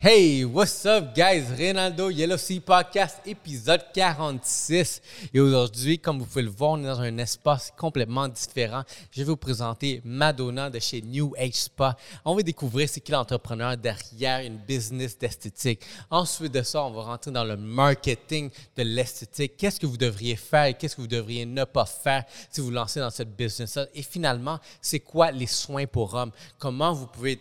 Hey, what's up, guys? Ronaldo Yellow Sea Podcast, épisode 46. Et aujourd'hui, comme vous pouvez le voir, on est dans un espace complètement différent. Je vais vous présenter Madonna de chez New Age Spa. On va découvrir c'est qui l'entrepreneur derrière une business d'esthétique. Ensuite de ça, on va rentrer dans le marketing de l'esthétique. Qu'est-ce que vous devriez faire? Et qu'est-ce que vous devriez ne pas faire si vous lancez dans cette business-là? Et finalement, c'est quoi les soins pour hommes? Comment vous pouvez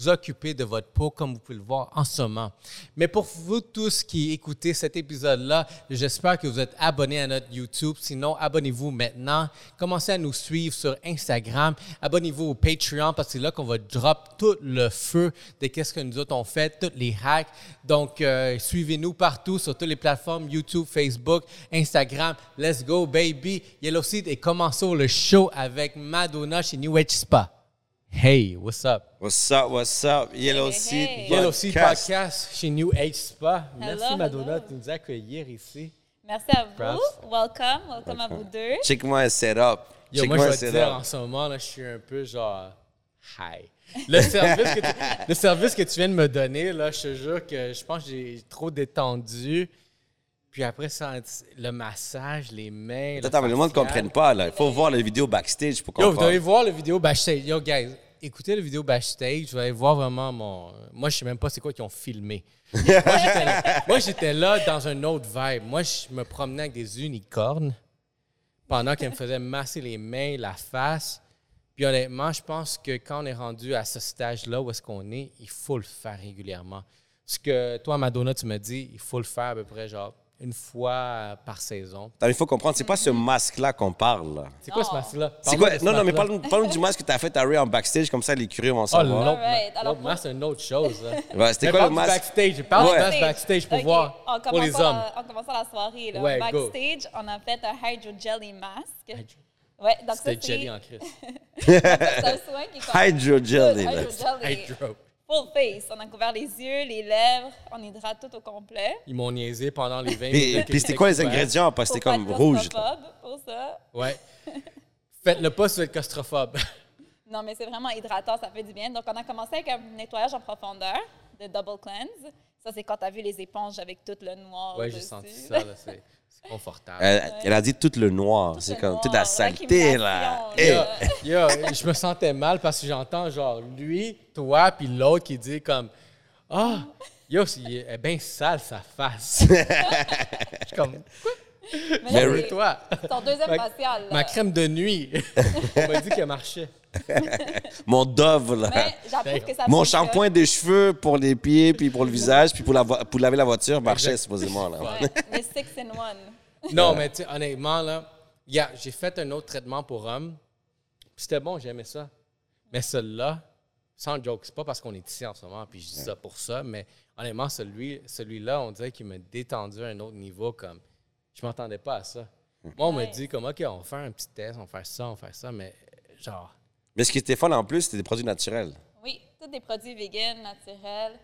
vous occuper de votre peau comme vous pouvez le voir en ce moment. Mais pour vous tous qui écoutez cet épisode-là, j'espère que vous êtes abonnés à notre YouTube. Sinon, abonnez-vous maintenant. Commencez à nous suivre sur Instagram. Abonnez-vous au Patreon parce que c'est là qu'on va drop tout le feu de qu'est-ce que nous autres on fait, tous les hacks. Donc, euh, suivez-nous partout sur toutes les plateformes YouTube, Facebook, Instagram. Let's go, baby. Yellow Seed et commençons le show avec Madonna chez New Age Spa. Hey, what's up? What's up, what's up? Yellow Hey, Seed hey. Yellow Sea Podcast. Chez New Age Spa. Merci Madonna hello. de nous accueillir ici. Merci à vous. Welcome. Welcome à vous deux. Check-moi un setup. Yo, moi, Check-moi je un vais te dire, en ce moment, là, je suis un peu genre high. Le service, que tu, le service que tu viens de me donner, là, je te jure que je pense que j'ai trop détendu. Puis après, le massage, les mains. Attends, mais le monde ne comprenne pas. là. Il faut voir la vidéo backstage pour Yo, vous comprendre. devez voir le vidéo backstage. Yo, guys, écoutez le vidéo backstage. Vous allez voir vraiment mon. Moi, je sais même pas c'est quoi qu'ils ont filmé. moi, j'étais là, dans un autre vibe. Moi, je me promenais avec des unicornes pendant qu'elles me faisaient masser les mains, la face. Puis honnêtement, je pense que quand on est rendu à ce stage-là où est-ce qu'on est, il faut le faire régulièrement. Ce que toi, Madonna, tu me dis, il faut le faire à peu près genre une fois par saison. Attends, il faut comprendre, c'est pas ce masque-là qu'on parle. C'est quoi ce masque-là? C'est quoi? Non, non, mais parle- parle-nous du masque que tu as fait à Ray en backstage, comme ça les curieux vont Oh, savoir. l'autre ma- alors masque, c'est une autre chose. Ouais, c'était Mais quoi le du masque? backstage. Parle du Ouais. masque backstage pour voir en pour les hommes. la- en commençant la soirée, là, Ouais, go. backstage, on a fait un Hydro Jelly Mask. Ouais, donc ça, C'était c'est jelly en crise. c'est un soin qui est comme- Hydro jelly. Hydro Jelly. Hydro. Full face. On a couvert les yeux, les lèvres. On hydrate tout au complet. Ils m'ont niaisé pendant les 20 Et, minutes. que puis c'était quoi les couvert. ingrédients? Parce que c'était comme rouge. Pour ça. Ouais. Faites-le pas si vous êtes claustrophobe. Non, mais c'est vraiment hydratant, ça fait du bien. Donc, on a commencé avec un nettoyage en profondeur de Double Cleanse. Ça, c'est quand tu as vu les éponges avec tout le noir. Ouais, j'ai dessus. senti ça. là, confortable. Elle, elle a dit tout le noir. C'est comme noir, toute la saleté, là. Eh, Yo, yo, je me sentais mal parce que j'entends genre lui, toi, puis l'autre qui dit comme Ah, yo, c'est- elle est bien sale sa face. Je suis comme Quoi? Mais là, Toi, ton deuxième Ma- facial. là. ma crème de nuit Elle m'a dit qu'elle marchait. Mon dove, là. Mais j'approuve que ça Mon shampoing de cheveux pour les pieds, puis pour le visage, puis pour, la pour laver la voiture marchait Exact. supposément. Là. Ouais, le six in one. Non, mais tu sais, honnêtement, là, yeah, j'ai fait un autre traitement pour hommes. puis C'était bon, j'aimais ça. Mais celui-là, sans joke, c'est pas parce qu'on est ici en ce moment, puis je dis ça pour ça, mais honnêtement, celui, celui-là, on dirait qu'il m'a détendu à un autre niveau, comme, je m'entendais pas à ça. Moi, on me Ouais. dit, comme, OK, on va faire un petit test, on va faire ça, on va faire ça, mais genre, Mais ce qui était fun en plus, c'était des produits naturels. Oui, tous des produits vegan, naturels,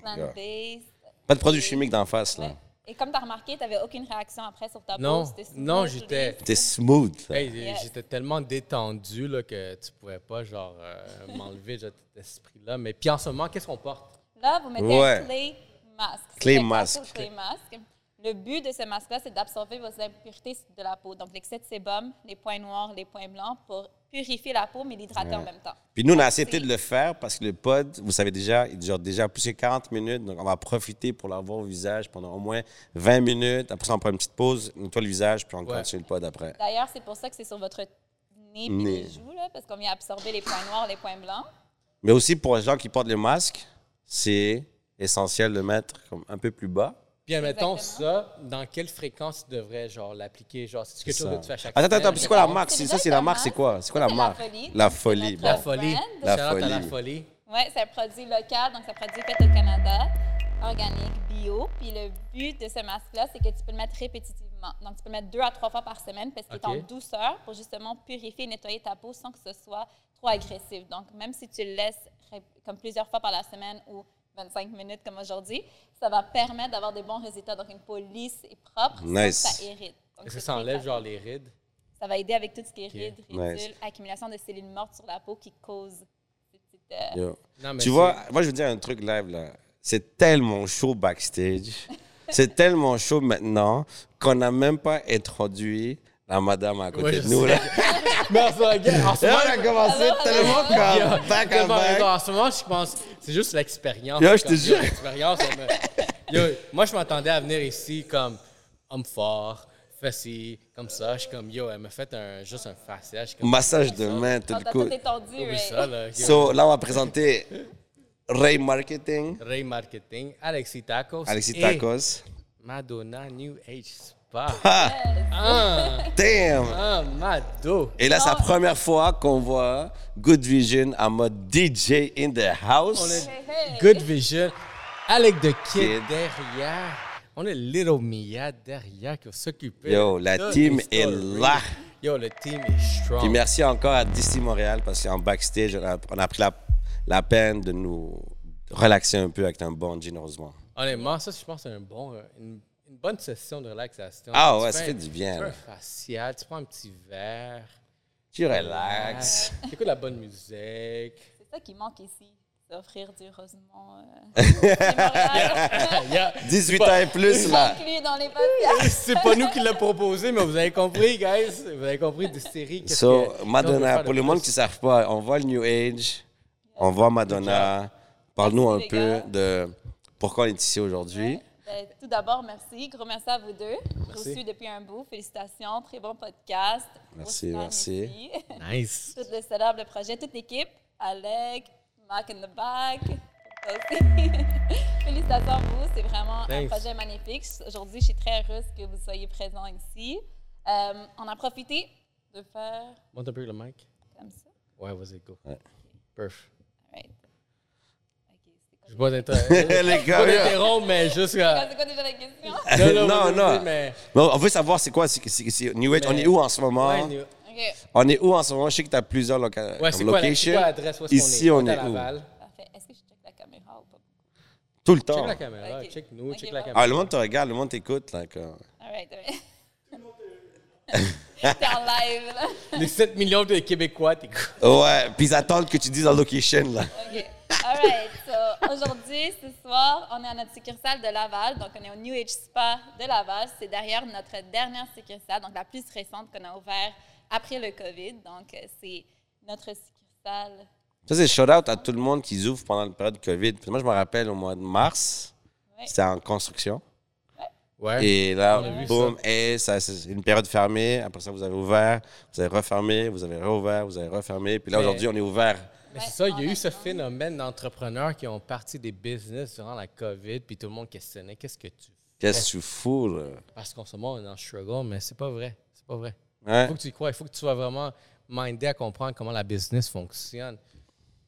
plant-based. Pas de produits chimiques d'en face, là. Et comme tu as remarqué, tu n'avais aucune réaction après sur ta Non, smooth, non, j'étais-. C'était smooth. là. hey, Yes. j'étais tellement détendu là, que tu pourrais pas, genre, euh, m'enlever de cet esprit-là. Mais puis en ce moment, qu'est-ce qu'on porte? Là, vous mettez Ouais. un clay mask. Clay C'est un mask. capsule Clay mask. Le but de ce masque-là, c'est d'absorber vos impuretés de la peau. Donc, l'excès de sébum, les points noirs, les points blancs, pour purifier la peau, mais l'hydrater en même temps. Puis nous, on a accepté de le faire parce que le pod, vous savez déjà, il dure déjà plus que 40 minutes. Donc, on va profiter pour l'avoir au visage pendant au moins 20 minutes. Après ça, on prend une petite pause, on nettoie le visage, puis on Ouais. continue le pod après. D'ailleurs, c'est pour ça que c'est sur votre nez et les joues, là, parce qu'on vient absorber les points noirs, les points blancs. Mais aussi pour les gens qui portent le masque, c'est essentiel de le mettre comme un peu plus bas. Puis admettons Exactement. ça, dans quelle fréquence tu devrais genre l'appliquer? Genre, c'est quelque chose que tu fais à chaque Attends, attends, semaine? attends, c'est quoi la marque? c'est Ça, c'est la marque, c'est quoi? C'est quoi la marque? La folie. La folie. La folie. La folie. Oui, c'est un produit local, donc c'est un produit fait au Canada, organique, bio. Puis le but de ce masque-là, c'est que tu peux le mettre répétitivement. Donc, tu peux le mettre deux à trois fois par semaine parce qu'il est en douceur pour justement purifier et nettoyer ta peau sans que ce soit trop agressif. Donc, même si tu le laisses comme plusieurs fois par la semaine ou 25 minutes comme aujourd'hui, ça va permettre d'avoir des bons résultats. Donc, une peau lisse et propre Nice. ça irrite. Donc, Est-ce que ça enlève genre les rides? Ça va aider avec tout ce qui est Ok. rides, Nice. ridules, accumulation de cellules mortes sur la peau qui causent ces petites, euh. Non, mais Tu vois, moi, je veux dire un truc live, là. c'est tellement chaud backstage. c'est tellement chaud maintenant qu'on n'a même pas introduit la madame à côté Ouais, de nous. Là. Mais en ce moment, gars, en ce Là, moment, on a commencé tellement Yo, comme back à back. En ce moment, je pense c'est juste l'expérience. Yo, je te jure. L'expérience, elle me- Yo, moi, je m'attendais à venir ici comme homme fort, fessy, comme ça. Je suis comme, yo, elle m'a fait un, juste un comme, Massage de main, tout Oh, le coup. ça, là. So, là, on va présenter Ray Marketing, Ray Marketing, Alexis Tacos. Alexis Tacos. Madonna New Age Spa. Ah, Ah, damn! ah, Mado. Et là, c'est la première fois qu'on voit Good Vision en mode DJ in the house. On est. Good Vision. Avec The Kid Kid. derrière. On a Little Mia derrière qui va s'occuper. Yo, la team est là. Yo, le team est strong. Puis merci encore à DC Montréal parce qu'en backstage, on a, on a pris la, la peine de nous relaxer un peu avec un bon gin Rosemont. Honnêtement, ça, je pense que c'est un bon, euh, une, une bonne session de relaxation. Ah ouais, ça fait du bien, Tu fais là. un facial, tu prends un petit verre. Tu relaxes. Tu écoutes la bonne musique. C'est ça qui manque ici. C'est offrir du Rosemont. Euh. Yeah. 18 ans et plus, là. Inclus dans les podcasts. C'est pas nous qui l'a proposé, mais vous avez compris, guys. Vous avez compris des séries. qu'est-ce So, que- Madonna, de pour le monde qui ne savent pas, on voit le New Age, on voit Madonna. Parle-nous un peu gars. de pourquoi on est ici aujourd'hui. Ben, tout d'abord, merci. Gros merci à vous deux. Merci. Reçu depuis un bout. Félicitations. Très bon podcast. Merci, Gros merci. ici. Nice. Tout le setup, le projet, toute l'équipe. Alec, Mac in the back. Félicitations à vous. C'est vraiment un Thanks. projet magnifique. Aujourd'hui, je suis très heureuse que vous soyez présents ici. Euh, on a profité de faire Monte un peu le mic. comme ça. Ouais, vas-y, go. Ouais. Perf. All right. Je vais pas t'interrompre, mais juste. c'est quoi déjà la question? Non, Non. Mais... On veut savoir c'est quoi, c'est- c'est- c'est New Age. On est où en ce moment? Ouais, New- OK, On est où en ce moment? Je sais que tu as plusieurs loca- ouais, c'est comme la- locations. quoi l'adresse? Ici, on est? est? à où? Parfait. Est-ce que je check la caméra ou pas? Tout le temps. Check la caméra, Ok. check nous, Ok, check la bon. caméra. Ah, le monde te regarde, le monde t'écoute. là, que- All right, all right. T'es en live, là. Les 7 millions de Québécois, t'es Ouais, puis ils attendent que tu dises la location, là. OK. All right. So, aujourd'hui, ce soir, on est à notre succursale de Laval. Donc, on est au New Age Spa de Laval. C'est derrière notre dernière succursale, donc la plus récente qu'on a ouvert après le COVID. Donc, euh, c'est notre succursale. Ça, c'est shout-out à tout le monde qui ouvre pendant la période de COVID. Moi, je me rappelle au mois de mars, Ouais. c'était en construction. Ouais. Et là, boum, et ça, c'est une période fermée. Après ça, vous avez ouvert, vous avez refermé, vous avez réouvert, vous avez refermé. Puis là, aujourd'hui, on est ouvert. Mais Ouais, c'est ça, il y a eu ce phénomène d'entrepreneurs qui ont parti des business durant la COVID, puis tout le monde questionnait qu'est-ce que tu fais? Qu'est-ce que tu fous, là? Parce qu'en ce moment, on est en struggle, mais c'est pas vrai. C'est pas vrai. Il faut que tu y crois, il faut que tu sois vraiment mindé à comprendre comment la business fonctionne.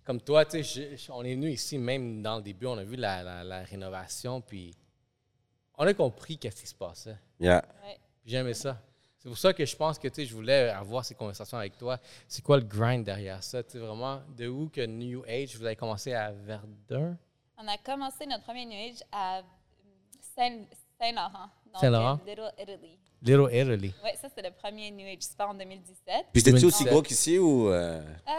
Comme toi, tu sais, on est venu ici, même dans le début, on a vu la, la- la rénovation, puis on a compris qu'est-ce qui se passait. Yeah. Ouais. J'aimais ça. C'est pour ça que je pense que je voulais avoir ces conversations avec toi. C'est quoi le grind derrière ça? Tu sais, vraiment, de où que New Age, vous avez commencé à Verdun? On a commencé notre premier New Age à Saint- Saint-Laurent. donc, Saint-Laurent? Little Italy. Little Italy. Oui, ça, c'était le premier New Age Spa en 2017. Puis c'était-tu aussi 2017. gros qu'ici ou. euh, Euh,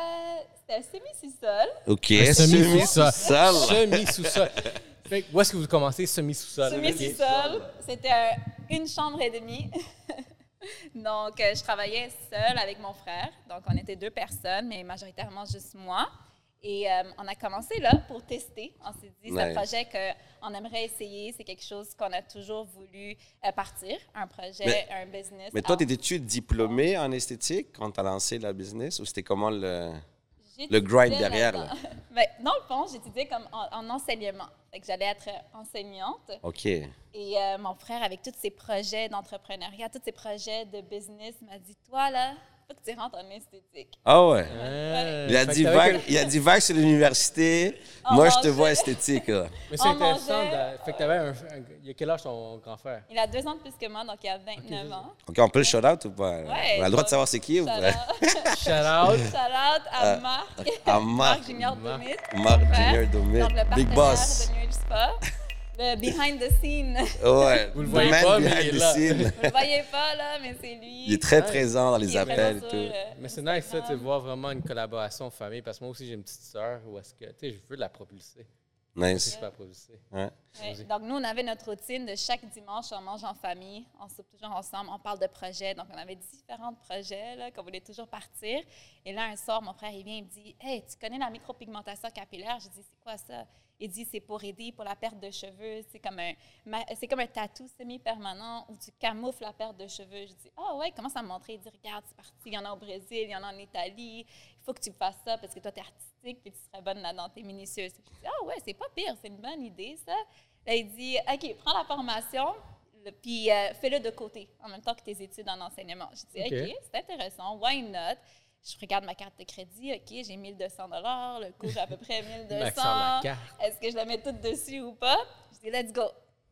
c'était un semi-sous-sol. OK, Un semi-sous-sol. semi-sous-sol. Semi-sous-sol. Fait que où est-ce que vous commencez? Semi-sous-sol? Semi-sous-sol. C'était un- une chambre et demie. Donc, euh, je travaillais seule avec mon frère. Donc, on était deux personnes, mais majoritairement juste moi. Et euh, on a commencé là pour tester. On s'est dit, c'est un projet qu'on aimerait essayer. C'est quelque chose qu'on a toujours voulu euh, partir. Un projet, Mais- un business. Mais toi, Ah, t'étais-tu diplômé en esthétique quand t'as lancé la business ou c'était comment le. le grind derrière, là-dedans. Ben, dans le fond, j'étudiais comme en, en enseignement. Fait que j'allais être enseignante. OK. Et euh, mon frère, avec tous ses projets d'entrepreneuriat, tous ses projets de business, m'a dit Toi, là, faut que tu rentres en esthétique. Ah ouais. Ah, Il a, dit vague, il a dit vague sur l'université. Moi, je te vois esthétique. là. Mais c'est On intéressant. mangeait. de- Fait que t'avais un, un- Il y a quel âge ton grand frère? Il a deux ans de plus que moi, donc il a 29 ans. OK, on peut le shout-out ou pas? Ouais, on a le droit de savoir c'est qui ou pas? Shout-out Shout out. shout-out à Marc. à Marc. Junior Marc. Domit. Marc. Junior Domit. Big partenaire boss. de New Age Spa. Le behind the scene. Ouais. Vous le voyez man pas, mais il est là. Vous le voyez pas, là, mais c'est lui. Il est très Ouais. présent dans les appels et tout. sur, euh, Mais c'est nice ça, de voir vraiment une collaboration en famille parce que moi aussi j'ai une petite sœur où est-ce que tu sais je veux la propulser. Je Nice. peux improviser. Ouais. Ouais. Donc, nous, on avait notre routine de chaque dimanche, on mange en famille, on soupe toujours ensemble, on parle de projets. Donc, on avait différents projets là, qu'on voulait toujours partir. Et là, un soir, mon frère, il vient, il me dit Hey, tu connais la micropigmentation capillaire Je dis C'est quoi ça Il dit C'est pour aider pour la perte de cheveux. C'est comme un, c'est comme un tatou semi-permanent où tu camoufles la perte de cheveux. Je dis Ah ouais, comment ça me montrer Il dit Regarde, c'est parti, il y en a au Brésil, il y en a en Italie. Il faut que tu fasses ça parce que toi, tu es artistique puis tu serais bonne là-dedans, tu es minutieuse. Je dis Ah ouais, c'est pas pire, c'est une bonne idée, ça. Là, il dit OK, prends la formation, puis euh, fais-le de côté en même temps que tes études en enseignement. Je dis OK. OK, c'est intéressant, why not? Je regarde ma carte de crédit, OK, j'ai 1200 le cours à peu près 1200. Max sur la carte. Est-ce que je la mets toute dessus ou pas? Je dis, let's go.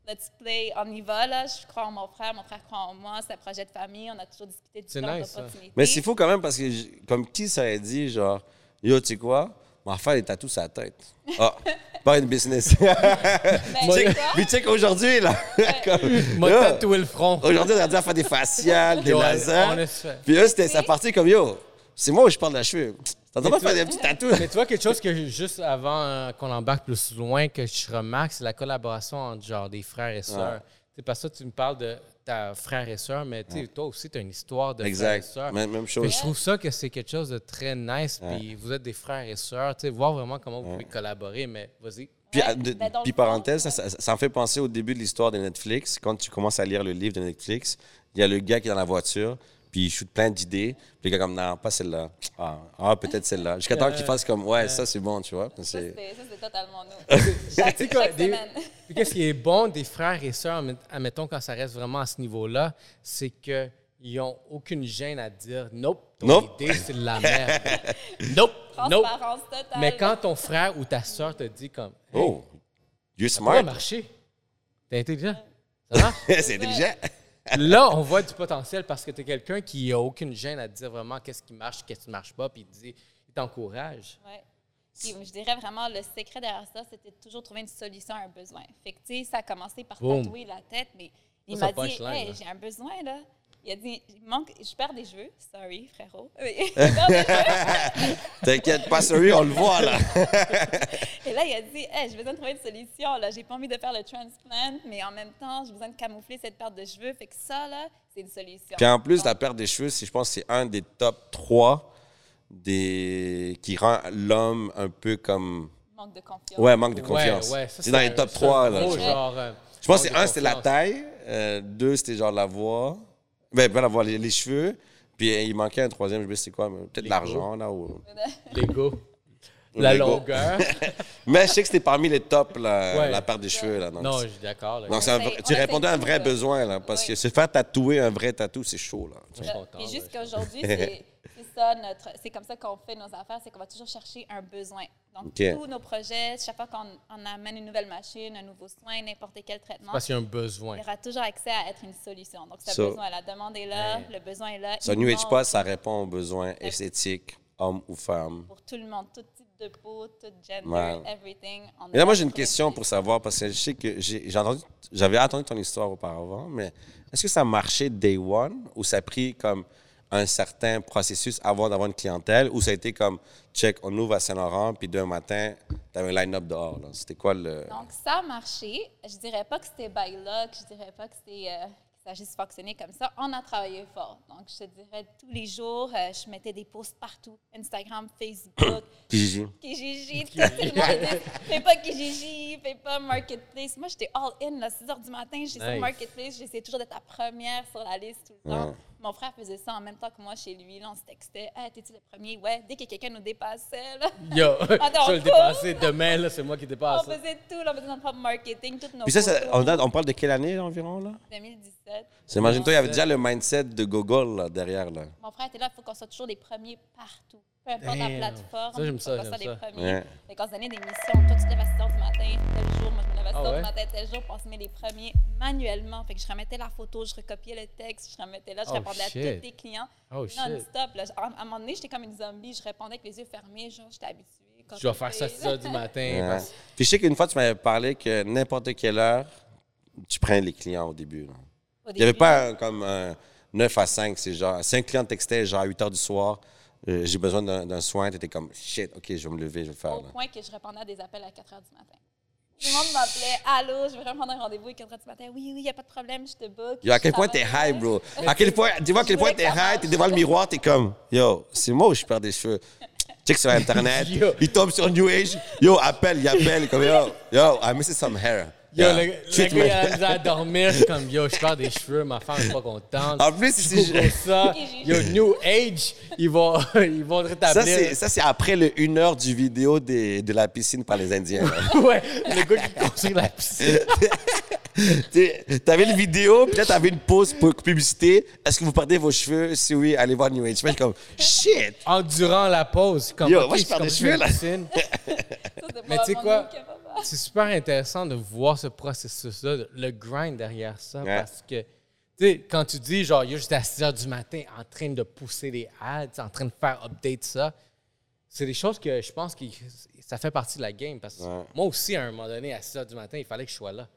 Let's play. On y va, là. Je crois en mon frère, mon frère croit en moi. C'est un projet de famille. On a toujours discuté C'est différentes nice, ça. opportunités. Mais c'est fou quand même parce que, comme qui ça aurait dit, genre, yo, tu sais quoi, on va faire des tatous sur la tête. Ah, pas une business. Ben, Tu sais- tu qu'aujourd'hui, là, Yo, tatoué le front. aujourd'hui, on a dit à faire des faciales, des lasers. Puis eux, c'était ça partit comme, yo, c'est moi où je parle de la cheveux. T'entends pas faire des petits tatous? Mais tu vois, quelque chose que juste avant euh, qu'on embarque plus loin, que je remarque, c'est la collaboration entre genre des frères et sœurs. C'est parce que tu me parles de ta frère et sœur, mais tu sais, toi aussi, tu as une histoire de frère et Exact. sœur. Même, même Fait chose. que je trouve ça que c'est quelque chose de très nice. Puis vous êtes des frères et sœurs. Tu sais, voir vraiment comment vous pouvez collaborer, mais vas-y. Puis, Ouais, à- de- ben, dans le puis fond, parenthèse, ça, ça- ça me fait penser au début de l'histoire de Netflix. Quand tu commences à lire le livre de Netflix, il y a le gars qui est dans la voiture, puis il shoot plein d'idées. Puis le gars comme, non, pas celle-là. Ah, ah, peut-être celle-là. Jusqu'à temps qu'il fasse comme, ouais, ça c'est bon, tu vois. Ça, C'est- c'est ça, c'est totalement nous. chaque Tu sais quoi, chaque des- semaine. Puis qu'est-ce qui est bon des frères et sœurs, admet- admettons quand ça reste vraiment à ce niveau-là, c'est qu'ils n'ont aucune gêne à dire Nope, ton Nope. idée, c'est de la merde. nope, nope. Transparence totale. Mais quand ton frère ou ta sœur te dit comme Hey, Oh, you're ça va smart. marcher, t'es intelligent. Ça marche? c'est intelligent. Là, on voit du potentiel parce que tu es quelqu'un qui a aucune gêne à te dire vraiment qu'est-ce qui marche, qu'est-ce qui ne marche pas, puis il dit, il t'encourage. Ouais. Puis je dirais vraiment, le secret derrière ça, c'était de toujours trouver une solution à un besoin. Fait que, ça a commencé par Boom. tatouer la tête, mais il m'a dit, hey, j'ai un besoin, là. Il a dit, il manque, je perds des cheveux. Sorry, frérot. T'inquiète pas, sorry, on le voit là. Et là, il a dit, hey, j'ai besoin de trouver une solution. Là, j'ai pas envie de faire le transplant, mais en même temps, j'ai besoin de camoufler cette perte de cheveux. Fait que ça, là, c'est une solution. Puis en plus, la perte des cheveux, c'est- je pense que c'est un des top 3 des... qui rend l'homme un peu comme. Manque de confiance. Ouais, manque de confiance. Ouais, ouais, ça, c'est dans les top c'est 3. un Là, gros genre, euh, Je pense que c'est un, c'était la taille. euh, deux, c'était genre la voix. Ben, voix, les, les cheveux. Puis il manquait un troisième, je sais pas c'est quoi, peut-être l'argent, là. Ou... L'ego. La L'ego. longueur. Mais je sais que c'était parmi les tops, la, Ouais. la perte des cheveux, là. Donc, non, je suis d'accord. donc un tu répondais à un vrai besoin, là. Parce que se faire tatouer un vrai tatou, c'est chaud, là. Je suis content, Puis ouais, jusqu'à aujourd'hui, ça notre, c'est comme ça qu'on fait nos affaires, c'est qu'on va toujours chercher un besoin. Donc OK. tous nos projets, chaque fois qu'on on amène une nouvelle machine, un nouveau soin, n'importe quel traitement, Parce qu'il y a un besoin. il y aura toujours accès à être une solution. Donc ce Ça- besoin, la demande est là, le besoin est là. Ça, il New Age Spa, ça répond aux besoins esthétiques, homme ou femme. pour tout le monde, tout type de peau, tout gender, Ouais. everything. Et là, moi, j'ai une question pour savoir, parce que je sais que j'ai j'ai entendu, j'avais entendu ton histoire auparavant, mais est-ce que ça marchait day one ou ça a pris comme un certain processus avant d'avoir une clientèle ou ça a été comme, check, on ouvre à Saint-Laurent, puis demain matin, tu avais un line-up dehors. C'était quoi le. Donc, ça a marché. Je dirais pas que c'était by luck, je dirais pas que c'était euh, que ça a juste fonctionné comme ça. On a travaillé fort. Donc, je te dirais, tous les jours, euh, je mettais des posts partout. Instagram, Facebook, Kijiji. Kijiji, fais pas Kijiji, fais pas Marketplace. Moi, j'étais all in, là, 6 heures du matin, j'étais sur. Marketplace, j'essayais toujours d'être la première sur la liste tout le temps. Mon frère faisait ça en même temps que moi chez lui. Là, on se textait, hey, t'es-tu le premier? Ouais, dès que quelqu'un nous dépassait, là, Yo, Attends, je vais le dépasser demain, là, c'est moi qui on dépasse. faisait tout, là, on faisait notre propre marketing, toutes nos Puis ça, ça- on, date- on parle de quelle année environ, là? 2017. C'est, imagine-toi, il y avait déjà le mindset de Google là, derrière, là. Mon frère était là, il faut qu'on soit toujours les premiers partout. Peu importe la Damn. plateforme, Ça, j'aime il faut ça, qu'on soit j'aime les ça. premiers. Ouais. Fait qu'on se donnait des missions. Toi, tu te lèves à 6 h du matin, tel jour. Moi, je me lève à 6 Ah h ouais? du matin, tel jour. Puis on se met les premiers manuellement. Fait que je remettais la photo, je recopiais le texte, je remettais là, je Oh, répondais à shit. tous les clients. Oh, shit. Non-stop. là. À à un moment donné, j'étais comme une zombie. Je répondais avec les yeux fermés. Genre, j'étais habituée. Je dois faire ça à 6 heures du matin. Ouais. parce- Puis je sais qu'une fois, tu m'avais parlé que n'importe quelle heure, tu prends les clients au début. là. Il n'y avait pas un- comme un 9 à 5, c'est genre, si un client te textait genre à 8 heures du soir, euh, j'ai besoin d'un d'un soin, tu étais comme, shit, ok, je vais me lever, je vais le faire. Au là. point que je répondais à des appels à 4 h du matin. Tout le monde m'appelait Allô, je veux vraiment prendre un rendez-vous à 4 h du matin. Oui, oui, il n'y a pas de problème, je te book. Yo, à quel point t'es high, bro? À quel point, tu vois à quel point t'es high, t'es devant le miroir, t'es comme, yo, c'est moi où je perds des cheveux. Check sur Internet, Yo. il tombe sur New Age, yo, appelle, il appelle, comme, yo, yo, I miss some hair. Yo, Yeah. le, le gars, il a la misère à dormir. Je suis comme, yo, je perds des cheveux, ma femme n'est pas contente. En plus, si je- ça. Yo, New Age, ils vont, ils vont Ça, rétablir. c'est, ça, c'est après le une heure du vidéo des- de la piscine par les Indiens. ouais, le gars qui construit la piscine. T'avais une vidéo, puis là, t'avais une pause pour publicité. Est-ce que vous perdez vos cheveux? Si oui, allez voir New Age. Je suis comme, shit! Endurant la pause. Comme, Yo, moi, je perds des cheveux, là. piscine. Ça, Mais tu sais quoi? C'est super intéressant de voir ce processus-là, le grind derrière ça, Ouais. parce que, tu sais, quand tu dis, genre, yo, j'étais à 6 h du matin en train de pousser les ads, en train de faire update ça, c'est des choses que je pense que ça fait partie de la game. Parce que Ouais. moi aussi, à un moment donné, à 6 h du matin, il fallait que je sois là.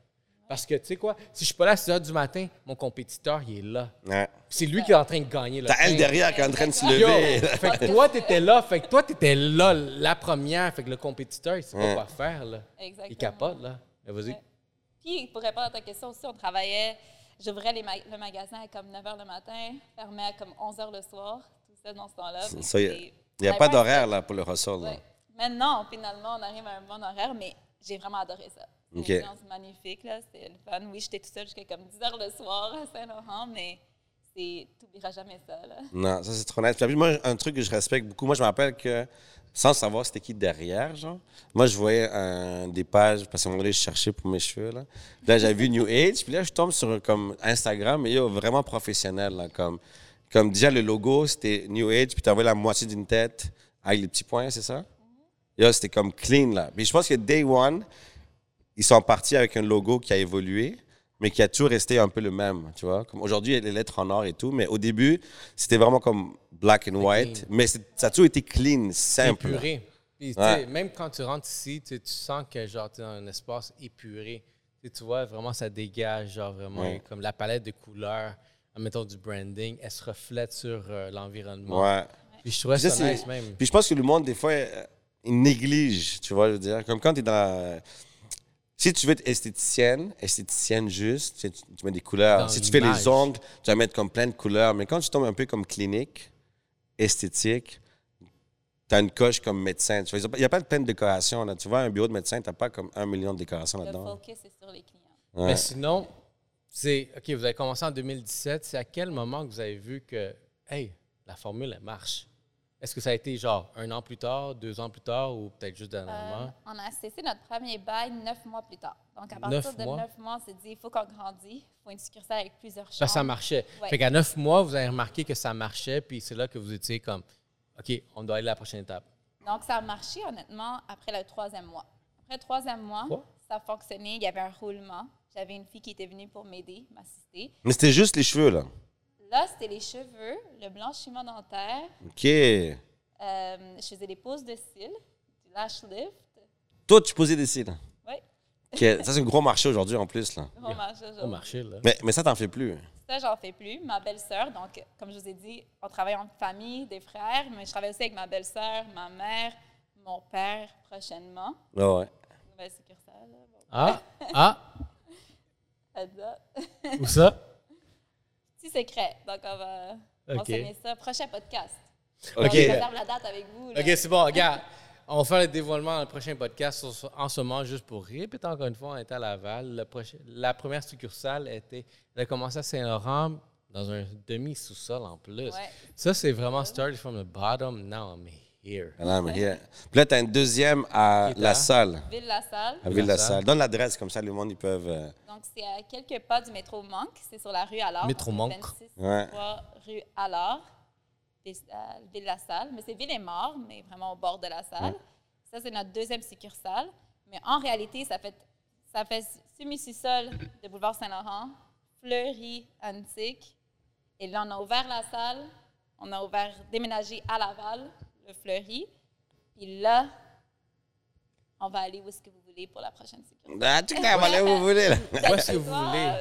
Parce que, tu sais quoi, si je suis pas là à 6 h du matin, mon compétiteur, il est là. Ouais. C'est lui qui est en train de gagner. T'as elle derrière qui est en train de se Yo, lever. fait que toi, t'étais là. Fait que toi, t'étais là, la première. Fait que le compétiteur, il sait Ouais. pas quoi faire, là. Exactement. Il capote, là. Mais vas-y. Ouais. Puis, pour répondre à ta question aussi, on travaillait, j'ouvrais ma- le magasin à comme 9 h le matin, fermais à comme 11 h le soir, tout ça dans ce temps-là. Il n'y a pas d'horaire là, pour le hustle. là. Maintenant, finalement, on arrive à un bon horaire, mais j'ai vraiment adoré ça. C'est une magnifique, là. C'était le fun. Oui, j'étais toute seule jusqu'à comme 10 h le soir à Saint-Laurent, mais c'est... t'oublieras jamais ça, là. Non, ça c'est trop nice. Puis moi, un truc que je respecte beaucoup, moi je me rappelle que sans savoir c'était qui derrière, genre, moi je voyais un- des pages, parce qu'à un moment donné, je cherchais pour mes cheveux. Là, Puis là j'avais vu New Age, puis là je tombe sur comme Instagram, et yo, vraiment professionnel. Là, comme, comme déjà le logo, c'était New Age, puis tu envoyé la moitié d'une tête avec les petits points, c'est ça? Yo, c'était comme clean là. Puis je pense que Day One, ils sont partis avec un logo qui a évolué, mais qui a toujours resté un peu le même, tu vois. Comme aujourd'hui, il y a les lettres en or et tout, mais au début, c'était vraiment comme black and white, mais ça a toujours été clean, simple. Épuré. Puis, Ouais. Même quand tu rentres ici, tu sens que genre, tu es dans un espace épuré. Tu sais, Tu vois, vraiment, ça dégage, genre vraiment, Ouais. comme la palette de couleurs, mettons du branding, elle se reflète sur euh, l'environnement. Ouais. Puis je trouvais ça, nice même. Puis je pense que le monde, des fois, euh, il néglige, tu vois, je veux dire. Comme quand tu es dans Si tu veux être esthéticienne, esthéticienne juste, tu, mets des couleurs. Dans si tu fais les ongles, tu vas mettre comme plein de couleurs. Mais quand tu tombes un peu comme clinique, esthétique, tu as une coche comme médecin. Tu vois, Il n'y a pas de plein de décorations. Là. Tu vois, un bureau de médecin, tu n'as pas comme un million de décorations Le là-dedans. focus est sur les clients. Ouais. Mais sinon, c'est OK, vous avez commencé en 2017. C'est à quel moment que vous avez vu que, hey, la formule, elle marche? Est-ce que ça a été genre un an plus tard, deux ans plus tard ou peut-être juste Euh, dernièrement? on a cessé notre premier bail neuf mois plus tard. Donc, à Neuf partir de mois? neuf mois, on s'est dit, il faut qu'on grandisse. Il faut une succursale avec plusieurs chambres. Ça, ça marchait. Ouais. Fait qu'à neuf mois, vous avez remarqué que ça marchait, puis c'est là que vous étiez comme, OK, on doit aller à la prochaine étape. Donc, ça a marché, honnêtement, après le troisième mois. Après le troisième mois, Quoi? ça a fonctionné. Il y avait un roulement. J'avais une fille qui était venue pour m'aider, m'assister. Mais c'était juste les cheveux, là. Là, c'était les cheveux, le blanchiment dentaire. OK. Euh, je faisais des poses de cils, du lash lift. Toi, tu posais des cils. Oui, OK. Ça, c'est un gros marché aujourd'hui, en plus, là. gros marché Au aujourd'hui. marché, là. Mais, mais ça, t'en fais plus. Ça, j'en fais plus. Ma belle-sœur, donc, comme je vous ai dit, on travaille en famille, des frères, mais je travaille aussi avec ma belle-sœur, ma mère, mon père prochainement. Ah ouais. Nouvelle succursale. là. Bon, Ah, ah, où ça? Petit secret. Donc, on va Ok. mentionner ça. Prochain podcast. OK. Donc, je réserve la date avec vous. là. OK, c'est bon, regarde. On va faire le dévoilement dans le prochain podcast. En ce moment, juste pour répéter encore une fois, on était à Laval. Le prochain- la première succursale était, elle a commencé à Saint-Laurent dans un demi-sous-sol en plus. Ouais. Ça, c'est vraiment started from the bottom. Now I'm here. Mais here. Puis là, t'as une deuxième à Qui est la salle, Ville-la-Salle. à Ville-la-Salle. Salle. Donne l'adresse, comme ça, le monde, ils peuvent... euh, Donc, c'est à quelques pas du métro Monk. C'est sur la rue Allard. Métro Donc, Monk. c'est 26 Ouais. 3 rue Allard, Ville- euh, Ville-la-Salle. Mais c'est Ville-et-Mort, mais vraiment au bord de la salle. Ça, c'est notre deuxième succursale. Mais en réalité, ça fait, ça fait semi-sous-sol de boulevard Saint-Laurent, Fleury, Antique. Et là, on a ouvert la salle. On a ouvert, déménagé à Laval, Fleury. Puis là, on va aller où est-ce que vous voulez pour la prochaine succursale. Ah, tu sais, allez où vous voulez, là. Où est-ce que vous voulez?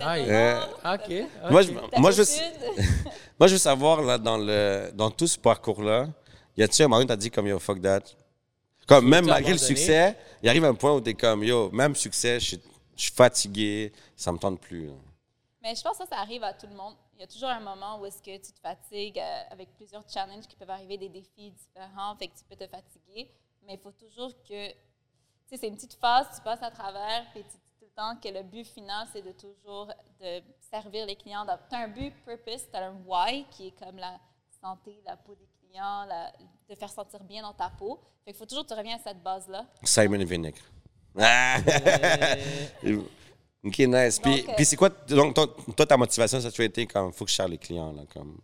Euh, OK. ok. Moi, je, moi, je, moi, je veux savoir, là, dans, le, dans tout ce parcours-là, y a-tu un moment où t'as dit comme, yo, fuck that? Comme même malgré le succès, il arrive un point où t'es comme, yo, même succès, je suis, je suis fatigué, ça me tente plus. là. Mais je pense que ça, ça arrive à tout le monde. Il y a toujours un moment où est-ce que tu te fatigues euh, avec plusieurs challenges qui peuvent arriver, des défis différents, fait que tu peux te fatiguer. Mais il faut toujours que, tu sais, c'est une petite phase, tu passes à travers, puis tu dis tout le temps que le but final, c'est de toujours de servir les clients. Tu as un but purpose, tu as un why qui est comme la santé, la peau des clients, la- te faire sentir bien dans ta peau. Fait qu'il faut toujours que tu reviens à cette base-là. Simon Vinnick. Ah! ok, nice. Puis, euh, puis c'est quoi, donc, toi, toi, ta motivation, ça a toujours été comme, faut que je cherche les clients, là, comme?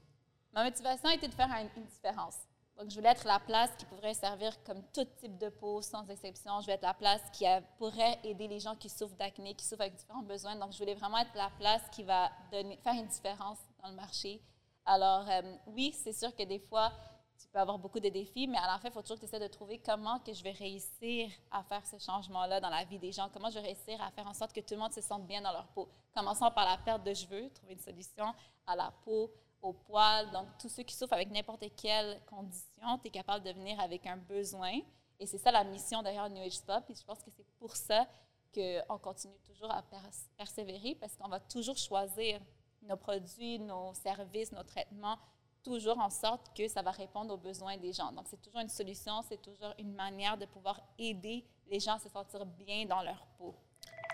Ma motivation était de faire un- une différence. Donc, je voulais être la place qui pourrait servir comme tout type de peau, sans exception. Je voulais être la place qui pourrait aider les gens qui souffrent d'acné, qui souffrent avec différents besoins. Donc, je voulais vraiment être la place qui va donner, faire une différence dans le marché. Alors, euh, oui, c'est sûr que des fois, tu peux avoir beaucoup de défis, mais à la fin, il faut toujours que tu essaies de trouver comment que je vais réussir à faire ce changement-là dans la vie des gens, comment je vais réussir à faire en sorte que tout le monde se sente bien dans leur peau. Commençons par la perte de cheveux, trouver une solution à la peau, au poil. Donc, tous ceux qui souffrent avec n'importe quelle condition, tu es capable de venir avec un besoin. Et c'est ça la mission derrière New Age Spa. Puis je pense que c'est pour ça qu'on continue toujours à pers- persévérer parce qu'on va toujours choisir nos produits, nos services, nos traitements, toujours en sorte que ça va répondre aux besoins des gens. Donc, c'est toujours une solution, c'est toujours une manière de pouvoir aider les gens à se sentir bien dans leur peau.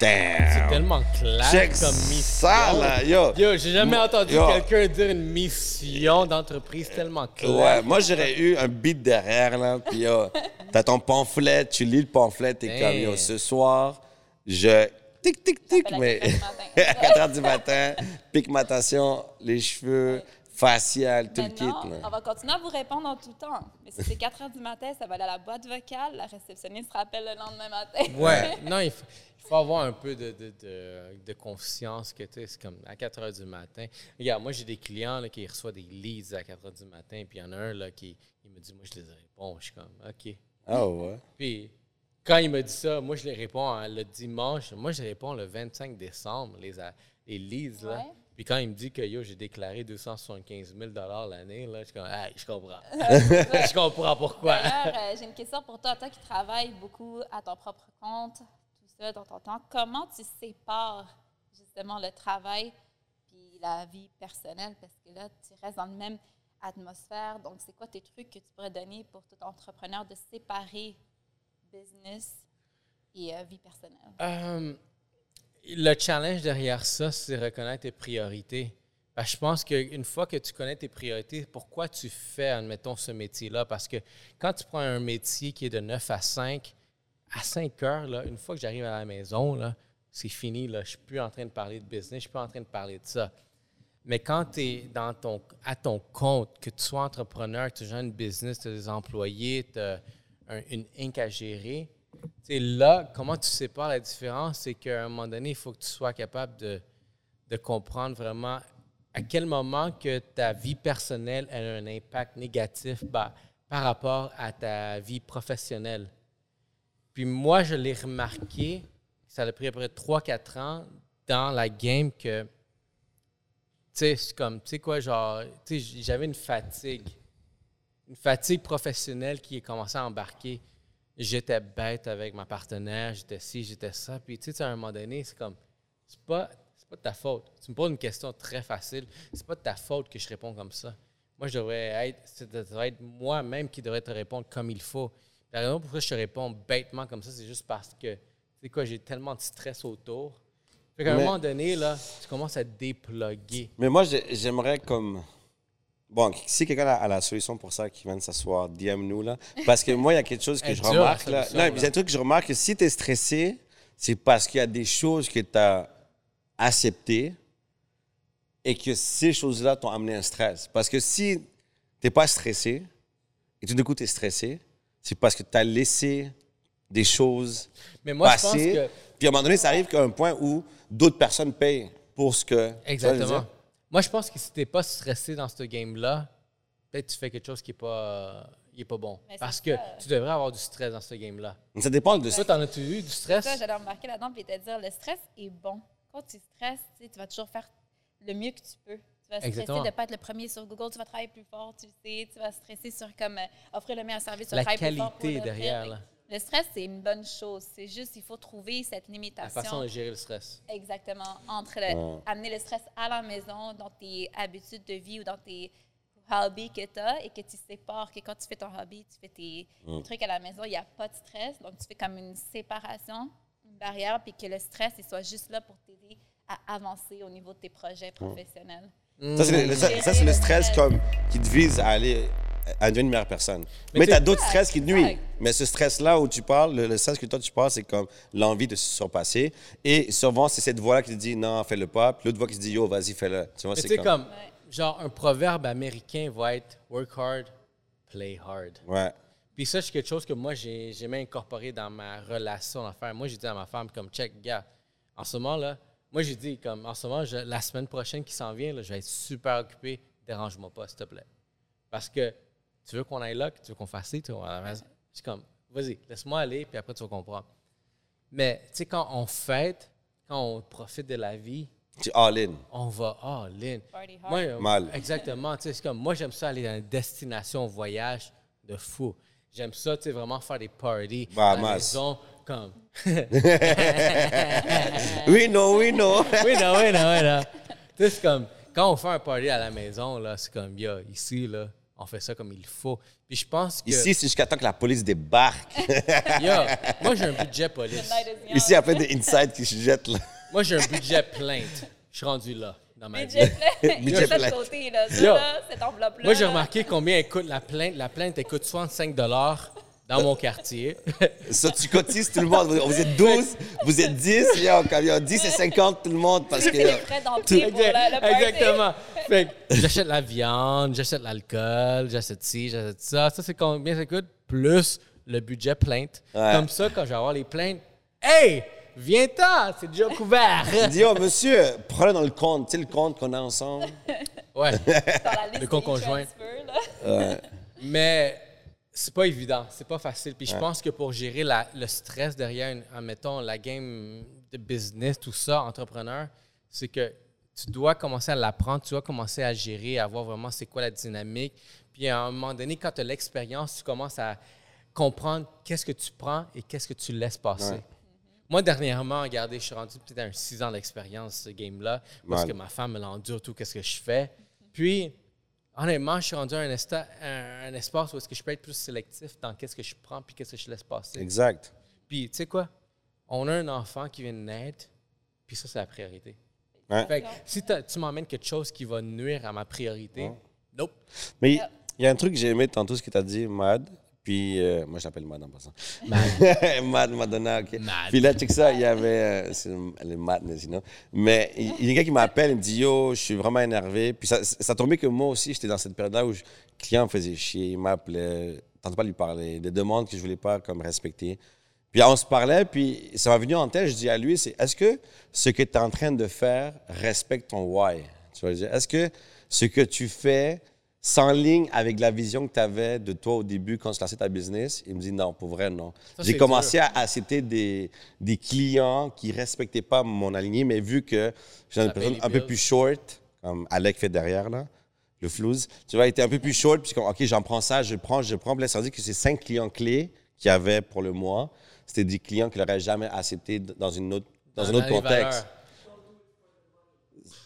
C'est Damn! tellement clair Check comme mission. ça, là, yo! Yo, j'ai jamais entendu quelqu'un dire une mission d'entreprise tellement claire. Ouais, moi, j'aurais eu un beat derrière, là, puis yo, t'as ton pamphlet, tu lis le pamphlet, t'es comme, yo, ce soir, je... Tic, tic, tic, appelle à mais... 4 heures du matin. à 4 heures du matin, pigmentation, les cheveux, facial, tout le kit, là. on va continuer à vous répondre en tout temps. Mais si c'est 4 heures du matin, ça va aller à la boîte vocale. La réceptionniste rappelle le lendemain matin. Ouais, non, il faut, il faut avoir un peu de, de, de, de conscience que tu sais, c'est comme à 4 heures du matin. Regarde, moi, j'ai des clients là, qui reçoivent des leads à 4 heures du matin, puis il y en a un là, qui il me dit Moi, je les réponds. Je suis comme OK. Ah ouais? Puis quand il me dit ça, moi, je les réponds hein, le dimanche. Moi, je réponds le 25 décembre, les, les leads. Là. Ouais. Puis quand il me dit que yo, j'ai déclaré 275 000 l'année, là, je suis comme Hey, je comprends. je comprends pourquoi. D'ailleurs, euh, j'ai une question pour toi. Toi qui travailles beaucoup à ton propre compte, tout ça dans ton temps, comment tu sépares justement le travail puis la vie personnelle? Parce que là, tu restes dans la même atmosphère. Donc, c'est quoi tes trucs que tu pourrais donner pour tout entrepreneur de séparer business et euh, vie personnelle? Euh, le challenge derrière ça, c'est reconnaître tes priorités. Je pense qu'une fois que tu connais tes priorités, pourquoi tu fais, admettons, ce métier-là? Parce que quand tu prends un métier qui est de 9 à 5, à 5 heures, une fois que j'arrive à la maison, c'est fini. Je ne suis plus en train de parler de business, je ne suis plus en train de parler de ça. Mais quand tu es dans ton, à ton compte, que tu sois entrepreneur, que tu gères une business, tu as des employés, tu as un- une inc à gérer, là, comment tu sépares la différence? C'est qu'à un moment donné, il faut que tu sois capable de, de comprendre vraiment à quel moment que ta vie personnelle a un impact négatif bah, par rapport à ta vie professionnelle. Puis moi, je l'ai remarqué, ça a pris à peu près 3-4 ans dans la game que, tu sais, c'est comme, tu sais quoi, genre, j'avais une fatigue, une fatigue professionnelle qui a commencé à embarquer. J'étais bête avec ma partenaire, j'étais ci, j'étais ça. Puis, tu sais, à un moment donné, c'est comme, c'est pas, c'est pas de ta faute. Tu me poses une question très facile, c'est pas de ta faute que je réponds comme ça. Moi, je devrais être, c'est- ça devrait être moi-même qui devrais te répondre comme il faut. La raison pourquoi je te réponds bêtement comme ça, c'est juste parce que, tu sais quoi, j'ai tellement de stress autour. Fait qu'à un moment donné, là, tu commences à te déploguer. Mais moi, j'ai- j'aimerais comme. Bon, si quelqu'un a, a la solution pour ça, qui vient de s'asseoir, DM nous, là. Parce que moi, il y a quelque chose que je remarque, là. Non, il y a un truc que je remarque que si tu es stressé, c'est parce qu'il y a des choses que tu as acceptées et que ces choses-là t'ont amené un stress. Parce que si tu n'es pas stressé et tout d'un coup tu es stressé, c'est parce que tu as laissé des choses Mais moi, je pense passer. que. Puis à un moment donné, ça arrive qu'à un point où d'autres personnes payent pour ce que. Exactement. Moi, je pense que si t'es pas stressé dans ce game-là, peut-être tu fais quelque chose qui est pas, il est pas bon. Mais Parce que ça. tu devrais avoir du stress dans ce game-là. Ça dépend de Toi, t'en as-tu eu du stress? Ça, j'allais embarquer là-dedans et te dire, le stress est bon. Quand tu stresses, tu sais, tu vas toujours faire le mieux que tu peux. Tu vas stresser Exactement. de ne pas être le premier sur Google, tu vas travailler plus fort, tu sais, tu vas stresser sur comme euh, offrir le meilleur service, tu vas La travailler plus fort pour qualité l'offrir. derrière, là. Le stress, c'est une bonne chose. C'est juste, il faut trouver cette La limitation. façon de gérer le stress. Exactement. Entre le- Ouais. amener le stress à la maison, dans tes habitudes de vie ou dans tes hobbies que tu as et que tu sépares, que quand tu fais ton hobby, tu fais tes trucs à la maison, il n'y a pas de stress. Donc, tu fais comme une séparation, une barrière, puis que le stress, il soit juste là pour t'aider à avancer au niveau de tes projets professionnels. Ça, c'est le, le- ça, ça, c'est le stress comme, qui te vise à aller à devenir une meilleure personne. Mais, Mais tu as d'autres stress qui te nuisent. Mais ce stress-là où tu parles, le, le stress que toi tu parles, c'est comme l'envie de se surpasser. Et souvent, c'est cette voix-là qui te dit non, fais-le pas. Puis l'autre voix qui te dit yo, vas-y, fais-le. Tu vois, c'est comme. comme, genre, un proverbe américain va être work hard, play hard. Ouais. Puis ça, c'est quelque chose que moi, j'ai même incorporé dans ma relation d'affaires. Moi, j'ai dit à ma femme, comme, check, gars, en ce moment, là, moi, j'ai dit, comme, en ce moment, je- la semaine prochaine qui s'en vient, là, je vais être super occupé. Dérange-moi pas, s'il te plaît. Parce que tu veux qu'on aille là, que tu veux qu'on fasse ça, tu vois, à la maison. C'est comme, vas-y, laisse-moi aller, puis après, tu vas comprendre. Mais, tu sais, quand on fête, quand on profite de la vie, Tu all in. on va all in. Party hard. Moi, Mal. Exactement. tu sais, C'est comme moi, j'aime ça aller dans une destination voyage de fou. J'aime ça, tu sais, vraiment faire des parties Bah, à la maison, comme. Oui, non, oui, non. oui, non, oui, non, oui, non. Tu sais, c'est comme quand on fait un party à la maison, là, c'est comme, yo, ici, là, on fait ça comme il faut. Puis je pense que. Ici, c'est jusqu'à temps que la police débarque. Yo, moi, j'ai un budget police. Night is young. Ici, après des insides qui se jettent là. Moi, j'ai un budget plainte. Je suis rendu là dans ma vie. Budget plein. Il y Budget a de plein. côté, là. Ça, Yo. là, cette enveloppe-là. Moi, j'ai remarqué combien elle coûte la plainte. La plainte, elle coûte 65 dans mon quartier. Ça, tu cotises tout le monde. Vous vous êtes 12, vous êtes 10. Il y a, il y a 10 et 50 tout le monde parce que. pour la- le party. Exactement. Fait que j'achète la viande, j'achète l'alcool, j'achète ci, j'achète ça. Ça, c'est combien ça coûte? Plus le budget plainte. Ouais. Comme ça, quand je vais avoir les plaintes, hey, viens-t'en, c'est déjà couvert. Dis, oh, monsieur, prenez dans le compte. Tu sais, le compte qu'on a ensemble. ouais. Dans la liste Le des conjoint. là. Mais c'est pas évident, c'est pas facile. Puis je pense que pour gérer la- le stress derrière, une- admettons, la game de business, tout ça, entrepreneur, c'est que tu dois commencer à l'apprendre, tu dois commencer à gérer, à voir vraiment c'est quoi la dynamique. Puis à un moment donné, quand tu as l'expérience, tu commences à comprendre qu'est-ce que tu prends et qu'est-ce que tu laisses passer. Ouais. Moi, dernièrement, regardez, je suis rendu peut-être à un 6 ans d'expérience, ce game-là, parce que ma femme me l'endure tout, qu'est-ce que je fais. Puis, honnêtement, je suis rendu à un, esta- un- un espace où est-ce que je peux être plus sélectif dans qu'est-ce que je prends puis qu'est-ce que je laisse passer. Exact. Puis, tu sais quoi? On a un enfant qui vient de naître, puis ça, c'est la priorité. Ouais. Fait que si tu m'emmènes quelque chose qui va nuire à ma priorité, nope. Mais il y a un truc que j'ai aimé tantôt, ce que tu as dit, Mad. Puis, euh, moi, je l'appelle Mad en passant. Mad, Madonna, OK. Mad. Puis là, check ça, il y avait. euh, c'est le madness, sinon. Mais il il y a un gars qui m'appelle, il me dit Yo, je suis vraiment énervé. Puis ça, ça tombait que moi aussi, j'étais dans cette période-là où le client me faisait chier, il m'appelait, tente pas de lui parler, des demandes que je voulais pas comme respecter. Puis on se parlait, puis ça m'a venu en tête, je dis à lui, c'est est-ce que ce que tu es en train de faire respecte ton why? Tu vas dire, est-ce que ce que tu fais s'enligne avec la vision que tu avais de toi au début quand tu lançais ta business? Il me dit non, pour vrai, non. J'ai commencé à accepter des, des clients qui respectaient pas mon aligné, mais vu que j'étais une personne un peu plus short, comme Alec fait derrière, là, le flouze, tu vois, il était un peu plus short, puis comme, OK, j'en prends ça, je prends, je prends. Là, ça veut dire que c'est cinq clients clés qu'il y avait pour le mois. C'était des clients qu'il n'aurait jamais accepté dans, une autre, dans, un autre contexte. valeurs.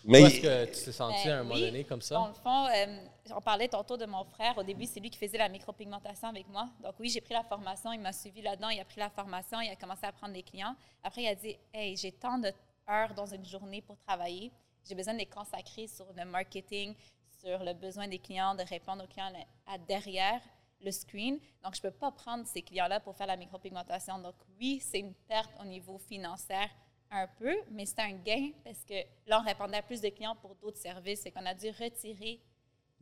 Mais Est-ce que tu t'es senti Ben à un moment oui. donné comme Dans ça? le fond, euh, on parlait tantôt de mon frère. Au début, c'est lui qui faisait la micropigmentation avec moi. Donc oui, j'ai pris la formation, il m'a suivi là-dedans, il a pris la formation, il a commencé à prendre des clients. Après, il a dit, hey, j'ai tant d'heures dans une journée pour travailler. J'ai besoin de les consacrer sur le marketing, sur le besoin des clients, de répondre aux clients à derrière le screen. Donc, je ne peux pas prendre ces clients-là pour faire la micropigmentation. Donc, oui, c'est une perte au niveau financier un peu, mais c'était un gain parce que là, on répondait à plus de clients pour d'autres services. C'est qu'on a dû retirer,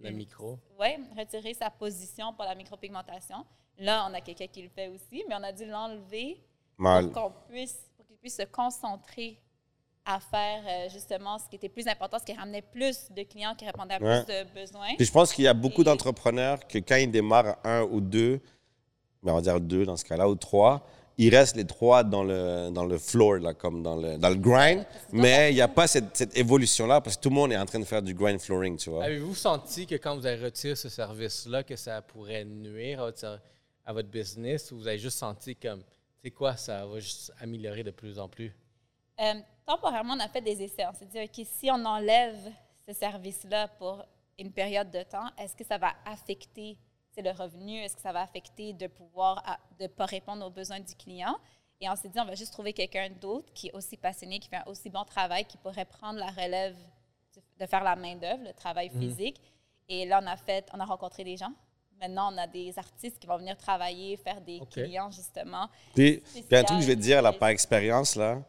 Le micro. ouais, retirer sa position pour la micropigmentation. Là, on a quelqu'un qui le fait aussi, mais on a dû l'enlever Mal. pour qu'on puisse, pour qu'il puisse se concentrer à faire euh, justement ce qui était plus important, ce qui ramenait plus de clients, qui répondait à Ouais. plus de besoins. Puis je pense qu'il y a beaucoup Et- d'entrepreneurs que quand ils démarrent un ou deux, ben on va dire deux dans ce cas-là, ou trois, ils restent les trois dans le, dans le floor, là, comme dans le, dans le grind, mais il n'y a pas cette, cette évolution-là parce que tout le monde est en train de faire du grind flooring, tu vois. Avez-vous senti que quand vous avez retiré ce service-là, que ça pourrait nuire à votre, à votre business ou vous avez juste senti comme, c'est quoi, ça va juste améliorer de plus en plus? Euh, temporairement, on a fait des essais. On s'est dit, OK, si on enlève ce service-là pour une période de temps, est-ce que ça va affecter le revenu? Est-ce que ça va affecter de pouvoir à- de pas répondre aux besoins du client? Et on s'est dit, on va juste trouver quelqu'un d'autre qui est aussi passionné, qui fait un aussi bon travail, qui pourrait prendre la relève de- faire la main-d'œuvre, le travail physique. Et là, on a fait, on a rencontré des gens. Maintenant, on a des artistes qui vont venir travailler, faire des clients, justement. Puis, puis un truc que je vais te dire, là, par expérience, là,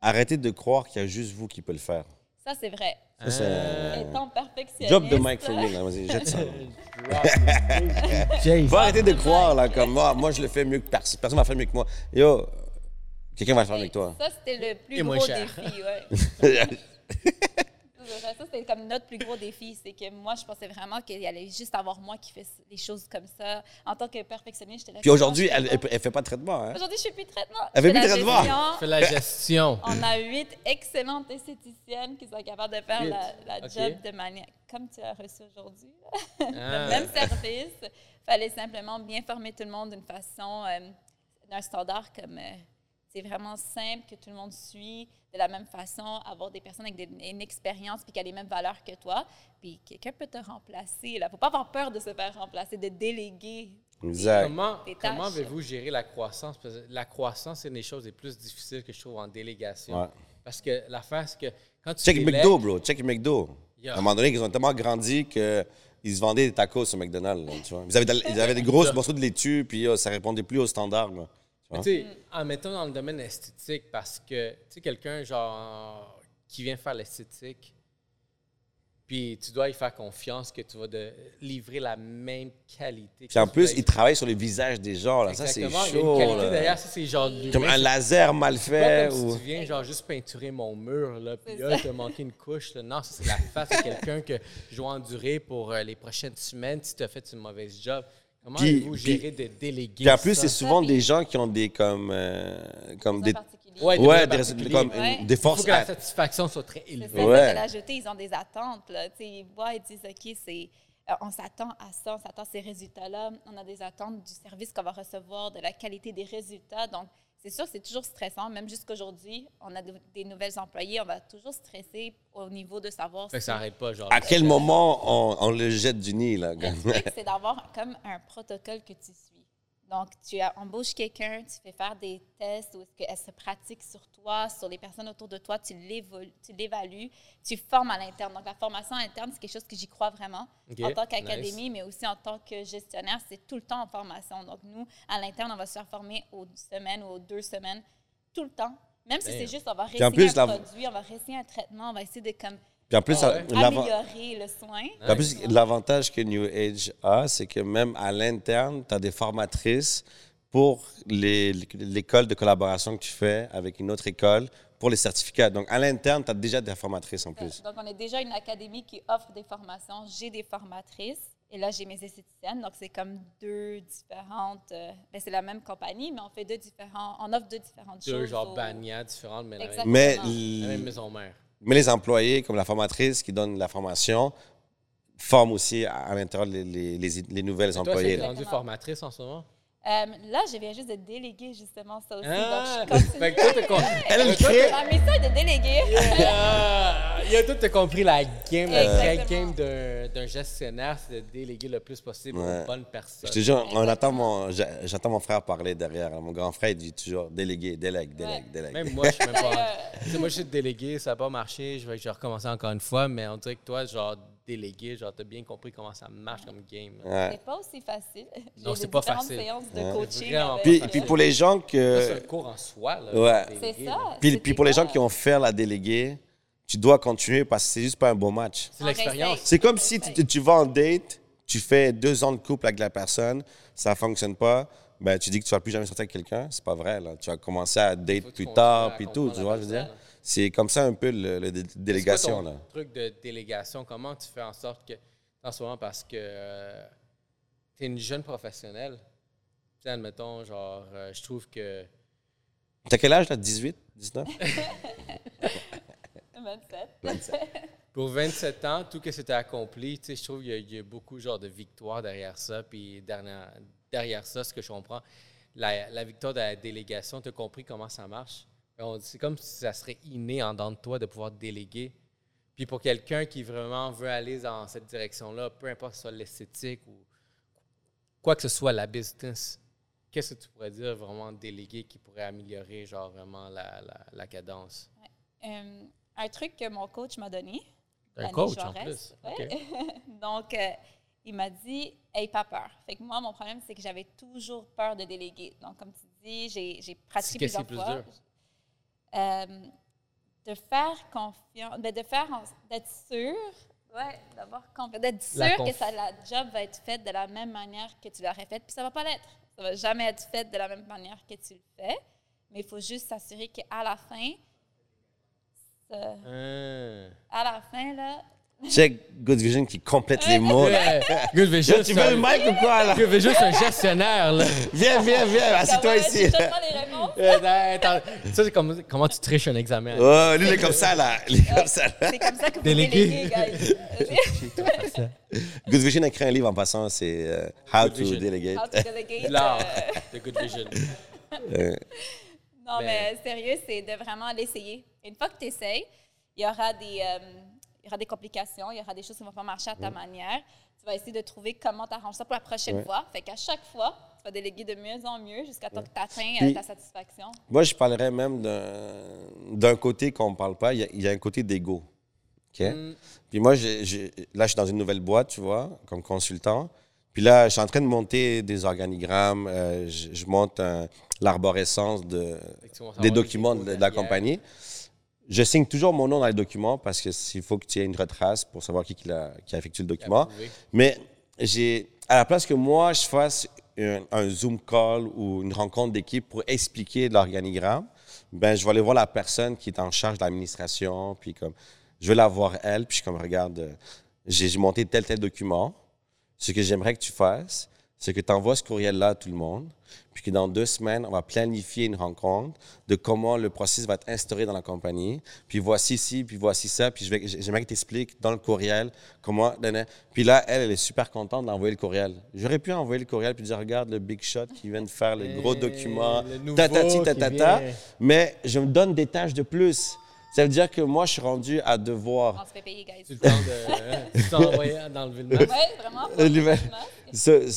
arrêtez de croire qu'il y a juste vous qui peut le faire. Ça, c'est vrai. Ça, c'est... Étant perfectionniste. Drop the mic for me, là. Vas-y, jette ça. Jay, Faut arrêter de croire, là, comme moi, moi, je le fais mieux que personne. Personne va le faire mieux que moi. Yo, quelqu'un va le faire mieux que toi. Ça, c'était le plus Et gros cher. défi, ouais. Ça, c'est vrai. Ça, c'était comme notre plus gros défi. C'est que moi, je pensais vraiment qu'il allait juste avoir moi qui fais les choses comme ça. En tant que perfectionniste, j'étais là. Puis aujourd'hui, je elle, elle fait pas de traitement, hein? Aujourd'hui, je fais plus de traitement. Elle fait Je plus de la traitement. gestion. fais la gestion. On a huit excellentes esthéticiennes qui sont capables de faire Huit. la, job de manière comme tu as reçu aujourd'hui. Ah. Le même service. fallait simplement bien former tout le monde d'une façon, euh, d'un standard comme euh, c'est vraiment simple, que tout le monde suit de la même façon, avoir des personnes avec des- une expérience puis qui a les mêmes valeurs que toi. Puis quelqu'un peut te remplacer. Il ne faut pas avoir peur de se faire remplacer, de déléguer. Exact. Comment, comment avez-vous géré la croissance? Parce que la croissance, c'est une des choses les plus difficiles que je trouve en délégation. Ouais. Parce que l'affaire, c'est que quand tu Check délègues- McDo, bro. Check McDo. Yeah. À un moment donné, ils ont tellement grandi qu'ils se vendaient des tacos au McDonald's. là, tu vois. Ils, avaient de- ils avaient des grosses morceaux de laitue, puis euh, ça répondait plus aux standards. là. Tu sais, en mettant dans le domaine esthétique, parce que, tu sais, quelqu'un, genre, qui vient faire l'esthétique, puis tu dois y faire confiance que tu vas de livrer la même qualité. Puis en plus, ils travaillent sur le visage des gens. Là. Ça, c'est Exactement, il y a une chaud. qualité là. derrière, ça, c'est genre... de Comme un laser mal pas fait. comme Ou... si tu viens, genre, juste peinturer mon mur, là, puis là, t'as manqué une couche. là. Non, ça, c'est la face de quelqu'un que je dois endurer pour euh, les prochaines semaines si tu as fait une mauvaise job. Comment Puis- puis- géré de déléguer Puis en plus, c'est souvent des gens qui ont des comme, euh, comme Des. Ouais, des ouais, des, comme Ouais. des Il faut forces. que la satisfaction soit très élevée. Ouais. l'ajouter, ils ont des attentes. Là. Ils voient, ils disent, OK, c'est, euh, on s'attend à ça, on s'attend à ces résultats-là. On a des attentes du service qu'on va recevoir, de la qualité des résultats. Donc, c'est sûr, c'est toujours stressant. Même jusqu'aujourd'hui, on a de- des nouvelles employés, on va toujours stresser au niveau de savoir Fait que si- ça n'arrête pas, genre. À quel moment on, on le jette du nid, là? Le truc, c'est d'avoir comme un protocole que tu suis. Donc, tu embauches quelqu'un, tu fais faire des tests où est-ce qu'elle se pratique sur toi, sur les personnes autour de toi, tu l'évalues, tu, l'évalues, tu formes à l'interne. Donc, la formation interne, c'est quelque chose que j'y crois vraiment. En tant qu'académie, nice. mais aussi en tant que gestionnaire, c'est tout le temps en formation. Donc, nous, à l'interne, on va se faire former aux semaines ou aux deux semaines, tout le temps. Même si c'est juste, on va réessayer un produit, on va réessayer un traitement, on va essayer de comme, Puis en plus, Ah ouais? améliorer le soin. En plus, l'avantage que New Age a, c'est que même à l'interne, tu as des formatrices pour l'école de collaboration que tu fais avec une autre école pour les certificats. Donc, à l'interne, tu as déjà des formatrices en plus. Donc, on est déjà une académie qui offre des formations. J'ai des formatrices et là, j'ai mes esthéticiennes. Donc, c'est comme deux différentes. euh, ben, c'est la même compagnie, mais on fait deux différents. On offre deux différentes Deux choses. genre aux- bannières différentes, mais la même, Exactement. Mais, la même maison mère. Mais les employés, comme la formatrice qui donne la formation, forment aussi à, à l'intérieur les, les, les- les nouvelles rendu formatrice en ce moment? Euh, là, je viens juste de déléguer justement ça aussi. Ah! Donc, je continue. Fait que toi, Elle, crée- Ma mission est de déléguer. Ah! Il a tout compris la game, la vraie game d'un- gestionnaire, c'est de déléguer le plus possible Ouais. aux bonnes personnes. Je te jure, on attend mon, j'a- j'attends mon frère parler derrière. Mon grand frère, il dit toujours délégué, délègue, délègue, Ouais. délègue. Même moi, je suis même pas. D'ailleurs, Tu sais, moi, je suis délégué, ça n'a pas marché, je vais, je vais recommencer encore une fois, mais on dirait que toi, genre, délégué, genre, t'as bien compris comment ça marche comme game. Ouais. C'est pas aussi facile. Non, c'est pas différentes facile. séances de coaching. Avec, Puis, euh, puis pour les gens Ça, C'est un que. cours en soi, là. Ouais. C'est ça. Puis, pour les gens qui ont fait la déléguée, tu dois continuer parce que c'est juste pas un bon match. C'est l'expérience. C'est comme si tu, tu vas en date, tu fais deux ans de couple avec la personne, ça fonctionne pas, ben tu dis que tu vas plus jamais sortir avec quelqu'un, c'est pas vrai là. Tu vas commencer à date que plus tard, puis tout, tu vois, je veux dire? C'est comme ça un peu le, le dé- délégation quoi là. truc de délégation, comment tu fais en sorte que, en ce moment, parce que tu es une jeune professionnelle, tu sais, admettons, genre, euh, je trouve que. T'as quel âge là? 18, 19 27. Pour 27 ans, tout ce que c'était accompli, tu sais, je trouve qu'il y, y a beaucoup genre de victoires derrière ça. Puis derrière ça, ce que je comprends, la, la victoire de la délégation, tu as compris comment ça marche? On- C'est comme si ça serait inné en dedans de toi de pouvoir déléguer. Puis pour quelqu'un qui vraiment veut aller dans cette direction-là, peu importe que ce soit l'esthétique ou quoi que ce soit la business, qu'est-ce que tu pourrais dire vraiment déléguer qui pourrait améliorer genre vraiment la, la, la cadence? Euh, un truc que mon coach m'a donné. Un coach en plus. ouais. Donc, euh, il m'a dit, Aie pas peur. Fait que moi, mon problème, c'est que j'avais toujours peur de déléguer. Donc, comme tu dis, j'ai j'ai pratiqué plusieurs plus fois. dur? Euh, de faire confiance, ben, de faire, d'être sûr, ouais, d'avoir confiance, d'être sûr La que ça, la job va être faite de la même manière que tu l'aurais faite, puis ça va pas l'être. Ça va jamais être fait de la même manière que tu le fais, mais il faut juste s'assurer qu'à la fin, ça- Hein. à la fin, là, Check Good Vision qui complète les mots. là. Ouais. Good Vision, Yo, tu veux un- le mic ou quoi, là? Good Vision, c'est un gestionnaire, là. Viens, viens, viens, assieds-toi ici. ça, c'est comme, comment tu triches un examen? Oh, lui, il est comme ça, là. Il est comme ça, là. C'est comme ça que vous déléguez, guys. Good Vision a écrit un livre en passant, c'est euh, How Good to Vision. Delegate. How to delegate, L'art euh, de Good Vision. Non, Mais- mais sérieux, c'est de vraiment l'essayer. Une fois que tu essayes, il y aura des, euh, aura des complications, il y aura des choses qui ne vont pas marcher à ta manière. Tu vas essayer de trouver comment tu arranges ça pour la prochaine Ouais. fois. Fait qu'à chaque fois, tu vas déléguer de mieux en mieux jusqu'à temps que tu atteins Puis- ta satisfaction. Moi, je parlerais même d'un d'un côté qu'on ne parle pas. Il y a, il y a un côté d'ego. OK? Mm. Puis moi, là, je suis dans une nouvelle boîte, tu vois, comme consultant. Puis là, je suis en train de monter des organigrammes. euh, je, je monte l'arborescence de, des documents de, de la compagnie. Je signe toujours mon nom dans les documents parce que s'il faut que tu aies une retrace pour savoir qui, qui, l'a- qui a effectué le document. Mais j'ai, à la place que moi, je fasse un, un Zoom call ou une rencontre d'équipe pour expliquer l'organigramme, ben, je vais aller voir la personne qui est en charge de l'administration, puis comme, je vais la voir elle, puis je comme, regarde, euh, j'ai monté tel, tel document. Ce que j'aimerais que tu fasses, c'est que tu envoies ce courriel-là à tout le monde, puis que dans deux semaines, on va planifier une rencontre de comment le processus va être instauré dans la compagnie. Puis voici ci, puis voici ça, puis je vais- j'aimerais que tu expliques dans le courriel comment. Puis là, elle, elle est super contente d'envoyer le courriel. J'aurais pu envoyer le courriel puis dire regarde le big shot qui vient de faire le gros Eh, document, le nouveau tatati tatata. Mais je me donne des tâches de plus. Ça veut dire que moi, je suis rendu à On devoir. se fait payer, guys. Tu le temps de. tu t'es envoyé d'enlever le masque. Oui, vraiment.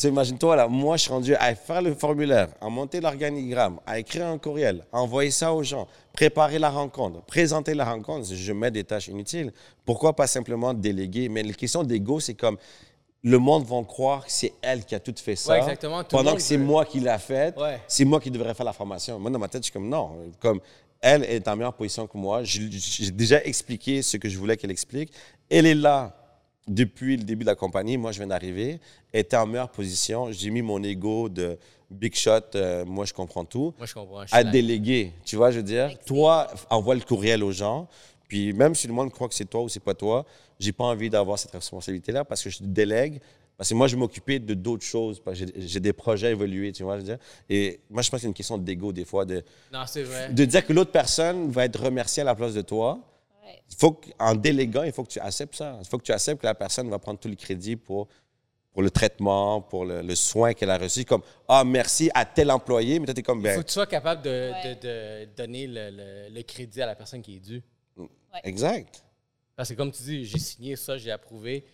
Imagine-toi, là, moi, je suis rendu à faire le formulaire, à monter l'organigramme, à écrire un courriel, à envoyer ça aux gens, préparer la rencontre, présenter la rencontre. Je mets des tâches inutiles. Pourquoi pas simplement déléguer? Mais la question d'ego, c'est comme le monde va croire que c'est elle qui a tout fait ça. Ouais, exactement. Tout pendant que c'est moi qui l'a fait. Ouais. C'est moi qui devrais faire la formation. Moi, dans ma tête, je suis comme non. Comme elle est en meilleure position que moi. J'ai déjà expliqué ce que je voulais qu'elle explique. Elle est là depuis le début de la compagnie. Moi, je viens d'arriver. Était en meilleure position. J'ai mis mon ego de big shot. euh, moi, je comprends tout. Moi, je comprends. je À déléguer. Tu vois, je veux dire, toi, envoie le courriel aux gens. Puis même si le monde croit que c'est toi ou c'est pas toi, j'ai pas envie d'avoir cette responsabilité-là parce que je délègue. Parce que moi, je m'occupais de d'autres choses. j'ai des projets à évoluer, tu vois, je veux dire. Et moi, je pense que c'est une question d'ego, des fois, de, Non, c'est vrai. de dire que l'autre personne va être remerciée à la place de toi. Il faut en déléguant, il faut que tu acceptes ça. Il faut que tu acceptes que la personne va prendre tout le crédit pour, pour le traitement, pour le, le soin qu'elle a reçu. Comme, ah, merci à tel employé, mais toi, tu es comme, Il ben, faut que tu sois capable de, Ouais. de- de donner le, le- le crédit à la personne qui est due. exact. Parce que comme tu dis, j'ai signé ça, j'ai approuvé.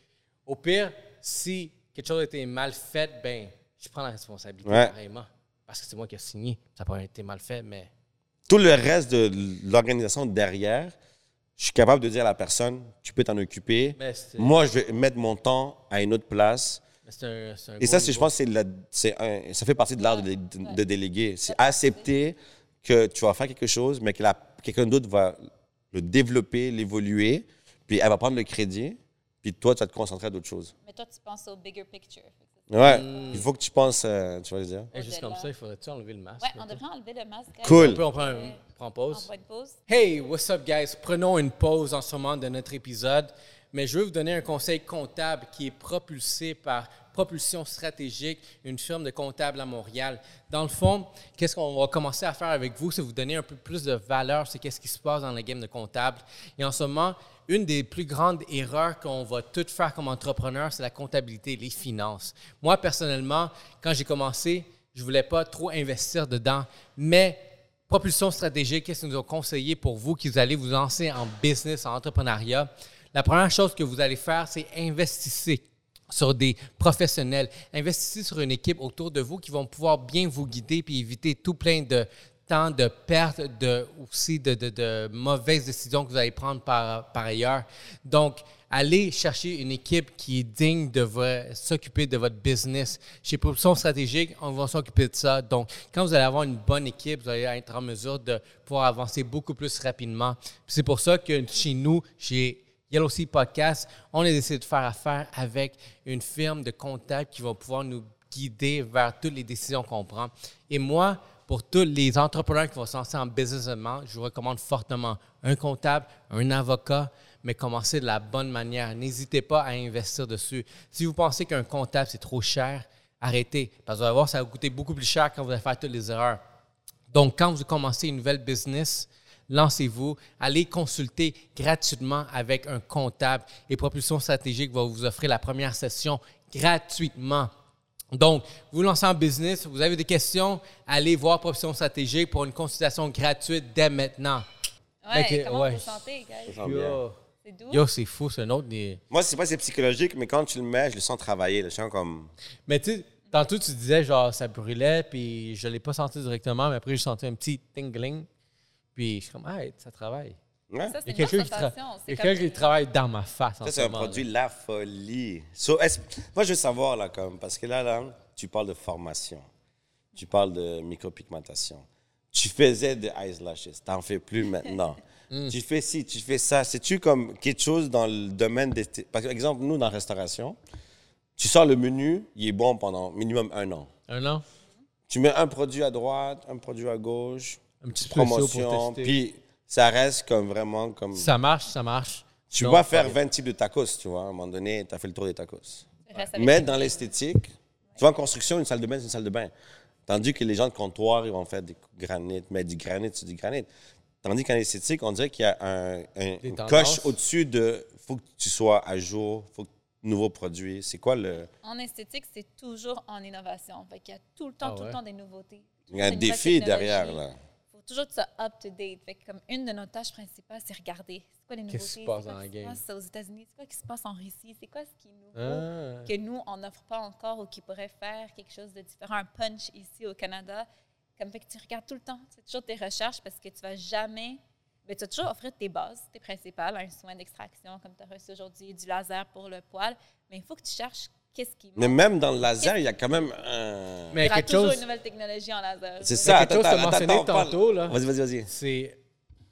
Au pire, si quelque chose a été mal fait, ben, je prends la responsabilité Ouais. pareillement. Parce que c'est moi qui ai signé. Ça n'a pas été mal fait, mais Tout le reste de l'organisation derrière, je suis capable de dire à la personne, tu peux t'en occuper. Moi, je vais mettre mon temps à une autre place. un, un Et ça, je pense c'est ça fait partie de l'art de, de- Ouais. de déléguer. C'est accepter que tu vas faire quelque chose, mais que quelqu'un d'autre va le développer, l'évoluer, puis elle va prendre le crédit, puis toi, tu vas te concentrer à d'autres choses. Mais toi, tu penses au bigger picture. Ouais, Mm. il faut que tu penses, euh, tu vas dire. Et juste comme ça, il faudrait-tu enlever le masque? Ouais, on devrait enlever le masque. Cool. On peut, on prend, un- On pause. prend une pause. Hey, what's up, guys? Prenons une pause en ce moment de notre épisode, mais je veux vous donner un conseil comptable qui est propulsé par Propulsion Stratégique, une firme de comptables à Montréal. Dans le fond, qu'est-ce qu'on va commencer à faire avec vous, c'est vous donner un peu plus de valeur sur qu'est-ce qui se passe dans le game de comptable. Et en ce moment, une des plus grandes erreurs qu'on va toutes faire comme entrepreneur, c'est la comptabilité, les finances. Moi, personnellement, quand j'ai commencé, je voulais pas trop investir dedans, mais Propulsion stratégique, qu'est-ce qu'ils nous ont conseillé pour vous qui allez vous lancer en business, en entrepreneuriat? La première chose que vous allez faire, c'est investir sur des professionnels. Investissez sur une équipe autour de vous qui vont pouvoir bien vous guider puis éviter tout plein de temps de pertes, de, aussi de, de, mauvaises décisions que vous allez prendre par, par ailleurs. Donc, allez chercher une équipe qui est digne de s'occuper de votre business. Chez Propulsion Stratégique, on va s'occuper de ça. Donc, quand vous allez avoir une bonne équipe, vous allez être en mesure de pouvoir avancer beaucoup plus rapidement. C'est pour ça que chez nous, chez Yellow Sea Podcast, on a décidé de faire affaire avec une firme de contact qui va pouvoir nous guider vers toutes les décisions qu'on prend. Et moi, pour tous les entrepreneurs qui vont se lancer en business, je vous recommande fortement un comptable, un avocat, mais commencez de la bonne manière. N'hésitez pas à investir dessus. Si vous pensez qu'un comptable, c'est trop cher, arrêtez. Parce que vous allez voir, ça va coûter beaucoup plus cher quand vous allez faire toutes les erreurs. Donc, quand vous commencez une nouvelle business, lancez-vous, allez consulter gratuitement avec un comptable et Propulsion Stratégique va vous offrir la première session gratuitement. Donc, vous lancez en business, vous avez des questions, allez voir Propulsion Stratégique pour une consultation gratuite dès maintenant. Ouais, comment vous vous sentez, guys? C'est doux? Yo, c'est fou, c'est un autre des... Moi, c'est pas c'est psychologique, mais quand tu le mets, je le sens travailler. Je sens comme. Mais tu sais, tantôt, tu disais, genre, ça brûlait, puis je l'ai pas senti directement, mais après, j'ai senti un petit tingling. Puis je suis comme, ah, ça travaille. Ouais. Ça, c'est une quelqu'un qui, quelqu'un qui travaille dans ma face. Ça, c'est un produit la folie. moi, je veux savoir, là, comme, parce que là, là, tu parles de formation, tu parles de micropigmentation. Tu faisais des eyes lashes, t'en fais plus maintenant. Mm. Tu fais ci, tu fais ça. C'est-tu comme quelque chose dans le domaine des. Par exemple, nous, dans la restauration, tu sors le menu, il est bon pendant minimum un an. Un an? Tu mets un produit à droite, un produit à gauche, une petite promotion, puis ça reste comme vraiment comme. Ça marche, ça marche. Tu vas faire 20 types de tacos, tu vois. À un moment donné, tu as fait le tour des tacos. Mais dans l'esthétique, tu vois, en construction, une salle de bain, c'est une salle de bain. Tandis que les gens de comptoir, ils vont faire des granites, mais du granit, c'est du granit. Tandis qu'en esthétique, on dirait qu'il y a un, une coche au-dessus de faut que tu sois à jour, faut que nouveaux produits. C'est quoi le. En esthétique, c'est toujours en innovation. Fait il y a tout le temps, ah tout le temps des nouveautés. Il y a un défi derrière, là toujours de ça up-to-date. Fait comme une de nos tâches principales, c'est regarder. C'est quoi les nouveautés? Qu'est-ce qui se passe dans la game? C'est aux États-Unis? C'est quoi qui se passe en Russie? C'est quoi ce qui est nouveau ah. que nous, on n'offre pas encore ou qui pourrait faire quelque chose de différent, un punch ici au Canada? Comme fait que tu regardes tout le temps. C'est toujours tes recherches parce que tu vas jamais... Mais tu vas toujours offrir tes bases, tes principales, un soin d'extraction comme tu as reçu aujourd'hui, du laser pour le poil. Mais il faut que tu cherches qu'est-ce qui Mais même dans le laser, il y a quand même un. Mais il y a toujours une nouvelle technologie en laser. C'est ça. Quelque chose que tu mentionné tantôt, là. Vas-y, vas-y, vas-y. C'est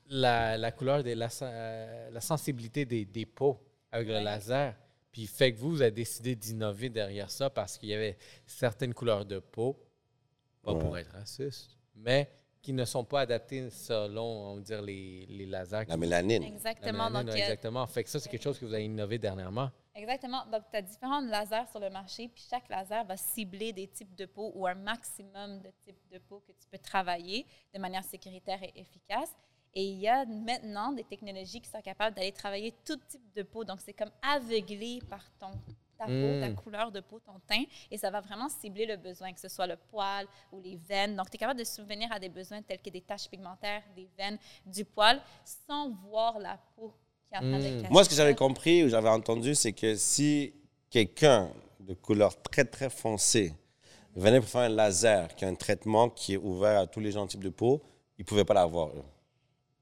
la, la, couleur, de la, euh, la sensibilité des, des peaux avec le laser. Puis fait que vous, vous avez décidé d'innover derrière ça parce qu'il y avait certaines couleurs de peau, pas pour être raciste, mais qui ne sont pas adaptées selon, on va dire, les, les lasers. La mélanine. Exactement. donc, exactement. Fait que ça, c'est quelque chose que vous avez innové dernièrement. Exactement. Donc, tu as différents lasers sur le marché, puis chaque laser va cibler des types de peau ou un maximum de types de peau que tu peux travailler de manière sécuritaire et efficace. Et il y a maintenant des technologies qui sont capables d'aller travailler tout type de peau. Donc, c'est comme aveuglé par ton, ta peau, ta hmm. couleur de peau, ton teint, et ça va vraiment cibler le besoin, que ce soit le poil ou les veines. Donc, tu es capable de subvenir à des besoins tels que des taches pigmentaires, des veines, du poil, sans voir la peau Hmm. Moi, ce que j'avais compris ou j'avais entendu, c'est que si quelqu'un de couleur très, très foncée venait pour faire un laser, qui a un traitement qui est ouvert à tous les gens types de peau, ils ne pouvaient pas l'avoir,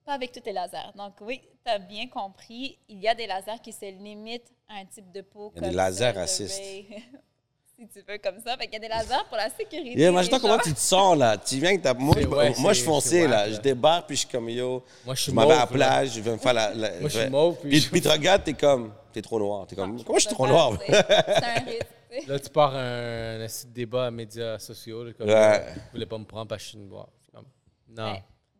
Pas avec tous les lasers. Donc, oui, tu as bien compris. Il y a des lasers qui se limitent à un type de peau. Il y a des lasers racistes. si tu veux, comme ça. Fait qu'il y a des lasers pour la sécurité. Yeah, imagine-toi comment tu te sens, là. Tu viens que t'as... Moi, moi je suis foncé, là. Je débarque, puis je suis comme, yo, moi, je, suis m'en vais à la plage, je vais me faire la... moi, je suis mauve, puis... Puis, tu regardes, t'es comme, t'es trop noir. T'es comme, comment je suis trop noir? C'est un risque, Là, tu pars un, un débat à médias sociaux, là, comme, ouais. vous voulez pas me prendre parce que je suis noir. Non.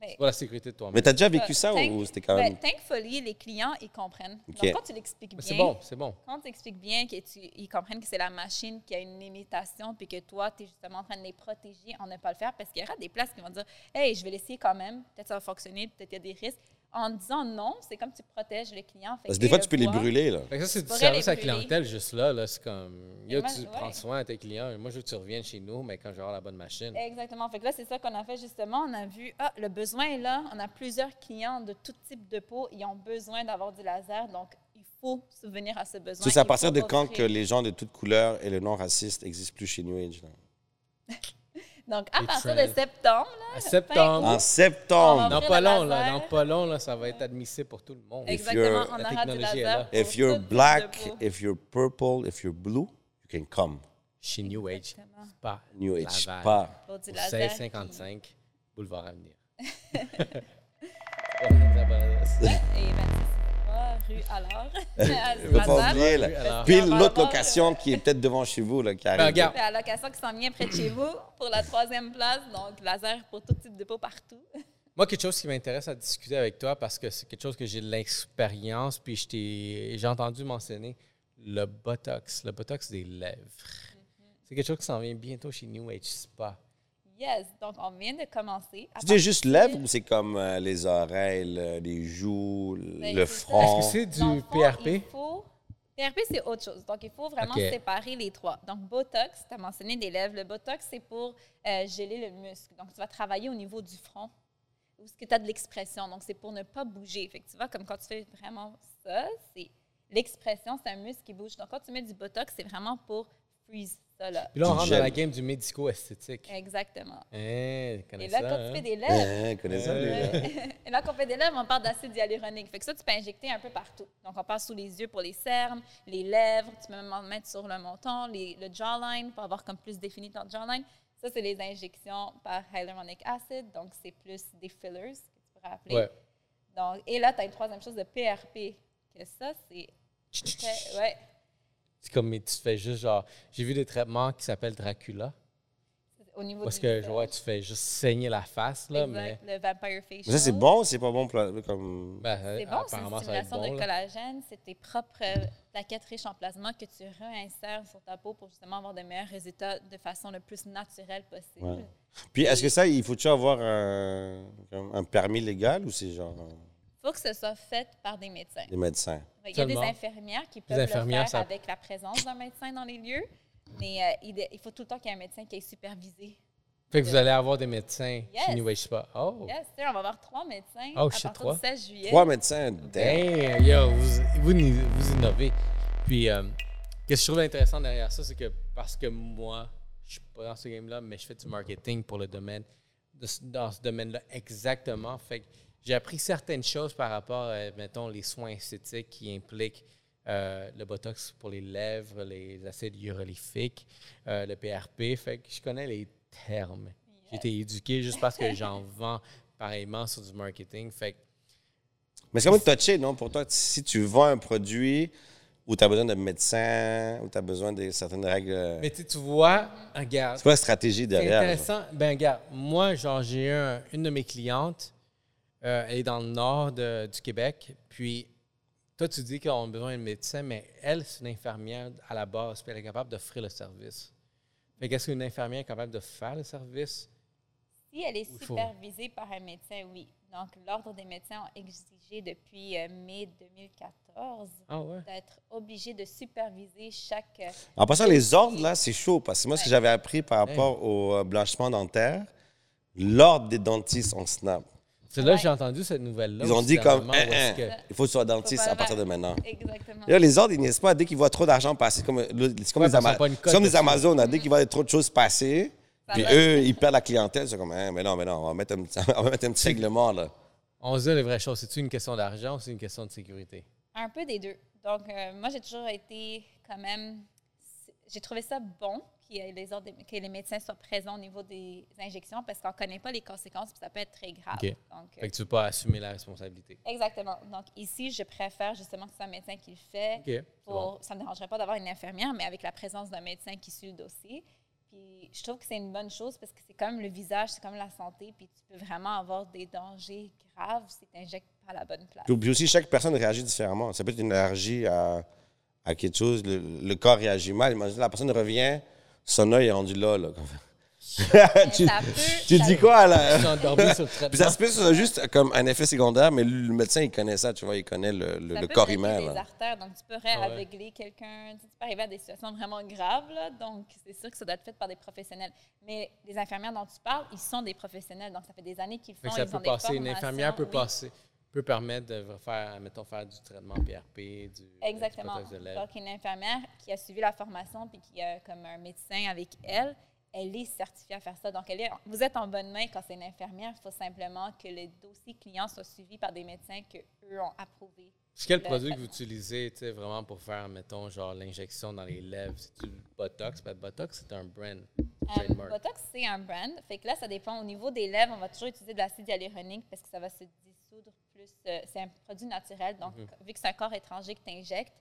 Ben, pour la sécurité de toi-même. Mais t'as déjà vécu ça Thank- ou c'était quand ben, même. thankfully, les clients, ils comprennent. Donc, quand tu l'expliques bien, c'est bon, c'est bon. quand tu expliques bien que tu, ils comprennent que c'est la machine qui a une limitation, puis que toi, tu es justement en train de les protéger en ne pas le faire, parce qu'il y aura des places qui vont dire Hey, je vais l'essayer quand même, peut-être ça va fonctionner, peut-être il y a des risques. En disant non, c'est comme tu protèges le client. Fait Parce que des fois, tu peux les brûler, là. Fait que ça, c'est du service à clientèle juste là. là c'est comme, yo, moi, tu ouais. prends soin de tes clients. Moi, je veux que tu reviennes chez nous, mais quand je vais avoir la bonne machine. Exactement. Fait que là, c'est ça qu'on a fait justement. On a vu, ah, le besoin est là. On a plusieurs clients de tout type de peau. Ils ont besoin d'avoir du laser. Donc, il faut subvenir à ce besoin. Ça, c'est à partir de quand que les gens de toutes couleurs et le non-raciste n'existent plus chez New Age, là? Donc, à partir de septembre, À septembre. En septembre! Dans pas long, là, dans pas long, là, ça va être admissible pour tout le monde. If exactement, you're- on la aura du technologie est laser. là. If you're black, if you're purple, if you're blue, you can come. Chez New Age, pas New Age, Laval. pas. Pour du laser. 1655, boulevard Avenir. Et 26 rue alors. Là. Alors, Puis l'autre location qui est peut-être devant chez vous, là, qui arrive. Ben, regarde. La location qui s'en vient près de chez vous pour la troisième place. Donc, laser pour tout type de peau partout. Moi, quelque chose qui m'intéresse à discuter avec toi parce que c'est quelque chose que j'ai de l'expérience, puis je j'ai entendu mentionner le Botox, le Botox des lèvres. C'est quelque chose qui s'en vient bientôt chez New Age Spa. Yes. Donc, on vient de commencer. à C'est juste lèvres ou c'est comme euh, les oreilles, le- les joues, Ben, le ça. front? Est-ce que c'est du fond, PRP? il faut- PRP, c'est autre chose. Donc, il faut vraiment séparer les trois. Donc, Botox, tu as mentionné des lèvres. Le Botox, c'est pour euh, geler le muscle. Donc, tu vas travailler au niveau du front où tu as de l'expression. Donc, c'est pour ne pas bouger. Fait que tu vois, comme quand tu fais vraiment ça, c'est l'expression, c'est un muscle qui bouge. Donc, quand tu mets du Botox, c'est vraiment pour freeze ça là. Puis là, on rentre dans la game du médico-esthétique. Exactement. Hein, Et là, ça, quand hein? tu fais des lèvres, ça, Euh. Et là, quand on fait des lèvres, on parle d'acide hyaluronique. Fait que ça, tu peux injecter un peu partout. Donc, on passe sous les yeux pour les cernes, les lèvres, tu peux même en mettre sur le menton, les- le jawline pour avoir comme plus défini ton jawline. Ça, c'est les injections par hyaluronic acid. Donc, c'est plus des fillers que tu pourrais appeler. Ouais. Donc, et là, tu as une troisième chose de PRP. Que ça, c'est. Ouais. C'est comme, mais tu fais juste genre. J'ai vu des traitements qui s'appellent Dracula. Au niveau Parce du que je visage. vois, tu fais juste saigner la face, là, mais. Le vampire facial. Mais ça, c'est bon ou c'est pas bon comme... ben, C'est bon, c'est une stimulation bon. de là. collagène. C'est tes propres euh, plaquettes riches en plasma que tu réinsères sur ta peau pour justement avoir de meilleurs résultats de façon le plus naturelle possible. Ouais. Puis est-ce que ça, il faut-tu avoir un, permis légal ou c'est genre euh, faut que ce soit fait par des médecins. des médecins? Il y a des infirmières qui peuvent infirmières, le faire ça- avec la présence d'un médecin dans les lieux, mais euh, il, il faut tout le temps qu'il y ait un médecin qui est supervisé. Fait que vous allez avoir des médecins Yes. chez New Age Spa. Oh! Yes, on va avoir trois médecins Oh, à partir trois? du 16 juillet. Trois médecins, damn. Damn, yo, vous, vous, vous innovez. Puis, euh, ce que je trouve intéressant derrière ça, c'est que parce que moi, je suis pas dans ce game-là, mais je fais du marketing pour le domaine, dans ce domaine-là exactement. Fait que j'ai appris certaines choses par rapport, à, mettons, les soins esthétiques qui impliquent euh, le botox pour les lèvres, les acides hyaluroniques, euh, le PRP. Fait que je connais les termes. J'ai été éduqué juste parce que j'en vends pareillement sur du marketing. Fait que Mais c'est quand même touché, non? Pour toi, si tu vends un produit où tu as besoin de médecins, où tu as besoin de certaines règles, euh, Mais tu sais, tu vois, regarde, c'est quoi la stratégie c'est derrière? genre? intéressant. Ben, regarde, moi, genre, j'ai un- une de mes clientes, euh, elle est dans le nord de- du Québec. Puis, toi, tu dis qu'on a besoin de médecin, mais elle, c'est une infirmière à la base, puis elle est capable d'offrir le service. Fait qu'est-ce qu'une infirmière est capable de faire le service? Si elle est faut- supervisée par un médecin, oui. Donc, l'Ordre des médecins a exigé depuis euh, mai 2014 Ah ouais? d'être obligé de superviser chaque. euh, En passant, les ordres, là, c'est chaud. Parce que moi, ce que j'avais appris par rapport au blanchiment dentaire, l'ordre des dentistes, on snap. C'est là que j'ai entendu cette nouvelle-là. Ils ont dit comme, Hein, que- hein, il faut que tu sois dentiste à partir de maintenant. Exactement. Là, les ordres, ils niaisent pas. Dès qu'ils voient trop d'argent passer, c'est comme, le- c'est comme, Ouais, les, parce qu'ils Ama- ont pas une cote c'est comme les dessus. Amazones. hein. Dès qu'ils voient trop de choses passer, puis va. eux, ils perdent la clientèle. C'est comme, hein, mais non, mais non, on va mettre un, petit- on va mettre un petit règlement, là. On se dit les vraies choses. C'est-tu une question d'argent ou c'est une question de sécurité? Un peu des deux. Donc, euh, moi, j'ai toujours été quand même. J'ai trouvé ça bon les ordres- que les médecins soient présents au niveau des injections parce qu'on ne connaît pas les conséquences puis ça peut être très grave. OK. Donc, euh, Fait que tu peux pas assumer la responsabilité. Exactement. Donc, ici, je préfère justement que ce soit un médecin qui le fait. OK. c'est Pour, bon. Ça ne me dérangerait pas d'avoir une infirmière, mais avec la présence d'un médecin qui suit le dossier. Puis je trouve que c'est une bonne chose parce que c'est comme le visage, c'est comme la santé, puis tu peux vraiment avoir des dangers graves si tu injectes pas à la bonne place. Puis aussi, chaque personne réagit différemment. Ça peut être une allergie à, à quelque chose, le, le corps réagit mal. Imagine, la personne revient, son œil est rendu là. là. tu tu dis quoi, là? Je suis endormi sur le Puis ça se peut que ce soit juste comme un effet secondaire, mais le médecin, il connaît ça, tu vois, il connaît le, le- Ça le peut corps humain. des là. artères, donc tu pourrais Ouais. aveugler quelqu'un. Tu peux arriver à des situations vraiment graves, là, donc c'est sûr que ça doit être fait par des professionnels. Mais les infirmières dont tu parles, ils sont des professionnels, donc ça fait des années qu'ils font. ça ils peut ont des passer, une infirmière peut oui. passer, peut permettre de faire, mettons, faire du traitement PRP, du Exactement. du botox de lèvres. Donc, une infirmière qui a suivi la formation puis qui a comme un médecin avec elle, elle est certifiée à faire ça. Donc, elle est, vous êtes en bonne main quand c'est une infirmière. Il faut simplement que les dossiers clients soient suivis par des médecins qu'eux ont approuvés. C'est quel le produit que vous utilisez, tu sais, vraiment pour faire, mettons, genre l'injection dans les lèvres? C'est du Botox? Ben, Botox, c'est un brand. Euh, Trademark. Botox, c'est un brand. Fait que là, ça dépend. Au niveau des lèvres, on va toujours utiliser de l'acide hyaluronique parce que ça va se dissoudre plus. euh, c'est un produit naturel. Donc, Mhm. vu que c'est un corps étranger que tu injectes,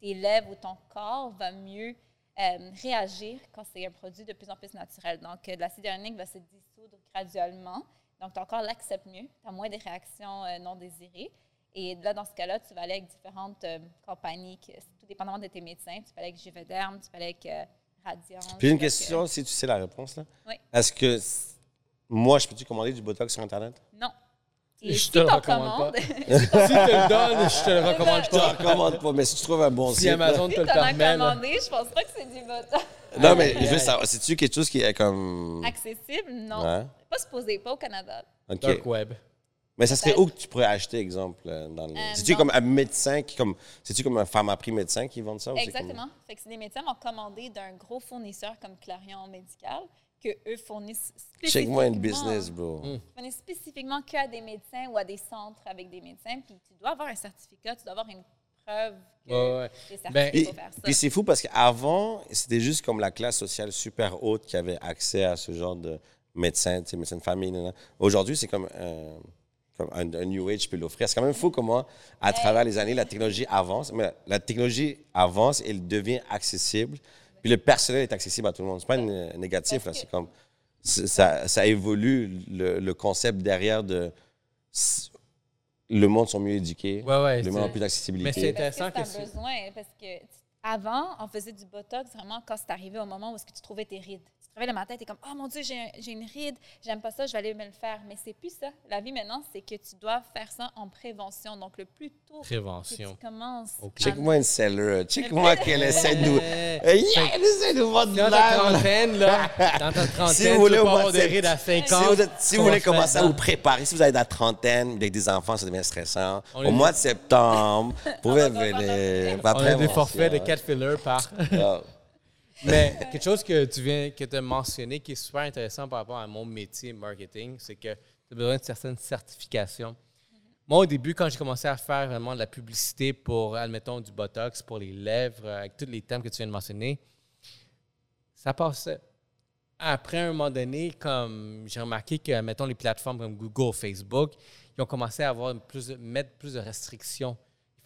tes lèvres ou ton corps va mieux euh, réagir quand c'est un produit de plus en plus naturel. Donc, euh, de l'acide hyaluronique va se dissoudre graduellement. Donc, ton corps l'accepte mieux. Tu as moins des réactions non désirées. Et là, dans ce cas-là, tu vas aller avec différentes compagnies, que, tout dépendamment de tes médecins. Tu peux aller avec Juvederm, tu peux aller avec euh, Radiant. Puis une question, si tu sais la réponse, là. Oui. Est-ce que moi, je peux-tu commander du Botox sur Internet? Non. Je si te le recommande commandes, si tu le donnes, je te le recommande Je te pas. recommande pas, mais si tu trouves un bon Si site. là- Amazon te si le permet, commandé, je pense pas que c'est du botox. Non, mais je veux savoir, c'est-tu quelque chose qui est comme. Accessible? Non. Ouais. Pas supposé, pas au Canada. OK. Dark web. Mais ça serait Ben- où que tu pourrais acheter, exemple, euh, dans le... Euh, C'est-tu comme un médecin qui, comme... C'est-tu comme un pharmaprix médecin qui vend ça? ou c'est comme- Exactement. Fait que c'est des médecins vont commander d'un gros fournisseur comme Clarion Médical que eux fournissent spécifiquement. Check-moi une business, bro. Mm. fournissent spécifiquement que à des médecins ou à des centres avec des médecins. Puis tu dois avoir un certificat, tu dois avoir une preuve que Ouais, ouais. tu es Ben, Puis, pour faire ça. puis c'est fou parce qu'avant, c'était juste comme la classe sociale super haute qui avait accès à ce genre de médecin, tu sais, médecin de famille. Aujourd'hui, c'est comme, euh, comme un, un New Age peut l'offrir. C'est quand même fou comment, à travers les années, la technologie avance. Mais la, technologie avance et elle devient accessible. Puis le personnel est accessible à tout le monde. C'est pas une- négatif, là. C'est comme, c'est- ça, ça évolue le, le concept derrière de. Le monde sont mieux éduqués. Ouais, ouais, le monde a plus d'accessibilité. mais c'est Parce intéressant que que tu as c'est- besoin. Parce que avant, on faisait du botox vraiment quand c'est arrivé au moment où est-ce que tu trouvais tes rides. Tu te réveilles le matin, tu es comme Oh mon Dieu, j'ai un- j'ai une ride, j'aime pas ça, je vais aller me le faire. Mais c'est plus ça. La vie maintenant, c'est que tu dois faire ça en prévention. Donc, le plus tôt Prévention. que tu commences. Ok. à- Check-moi une seller. Check-moi qu'elle essaie de nous. Yeah, elle essaie de nous Dans ta live. trentaine, là, dans ta trentaine, Si vous voulez tu au peux mois avoir de des rides à 50 Si vous, êtes- si vous voulez commencer à vous préparer, si vous avez la trentaine, avec des enfants, ça devient stressant. On Au mois de septembre, vous pouvez va pas venir. On a des forfaits de 4 fillers par. Mais quelque chose que tu viens que tu as mentionné qui est super intéressant par rapport à mon métier marketing, c'est que tu as besoin de certaines certifications. Moi, au début, quand j'ai commencé à faire vraiment de la publicité pour, admettons, du Botox, pour les lèvres, avec tous les thèmes que tu viens de mentionner, ça passait. Après, un moment donné, comme j'ai remarqué que, mettons, les plateformes comme Google, Facebook, ils ont commencé à avoir mettre plus de restrictions.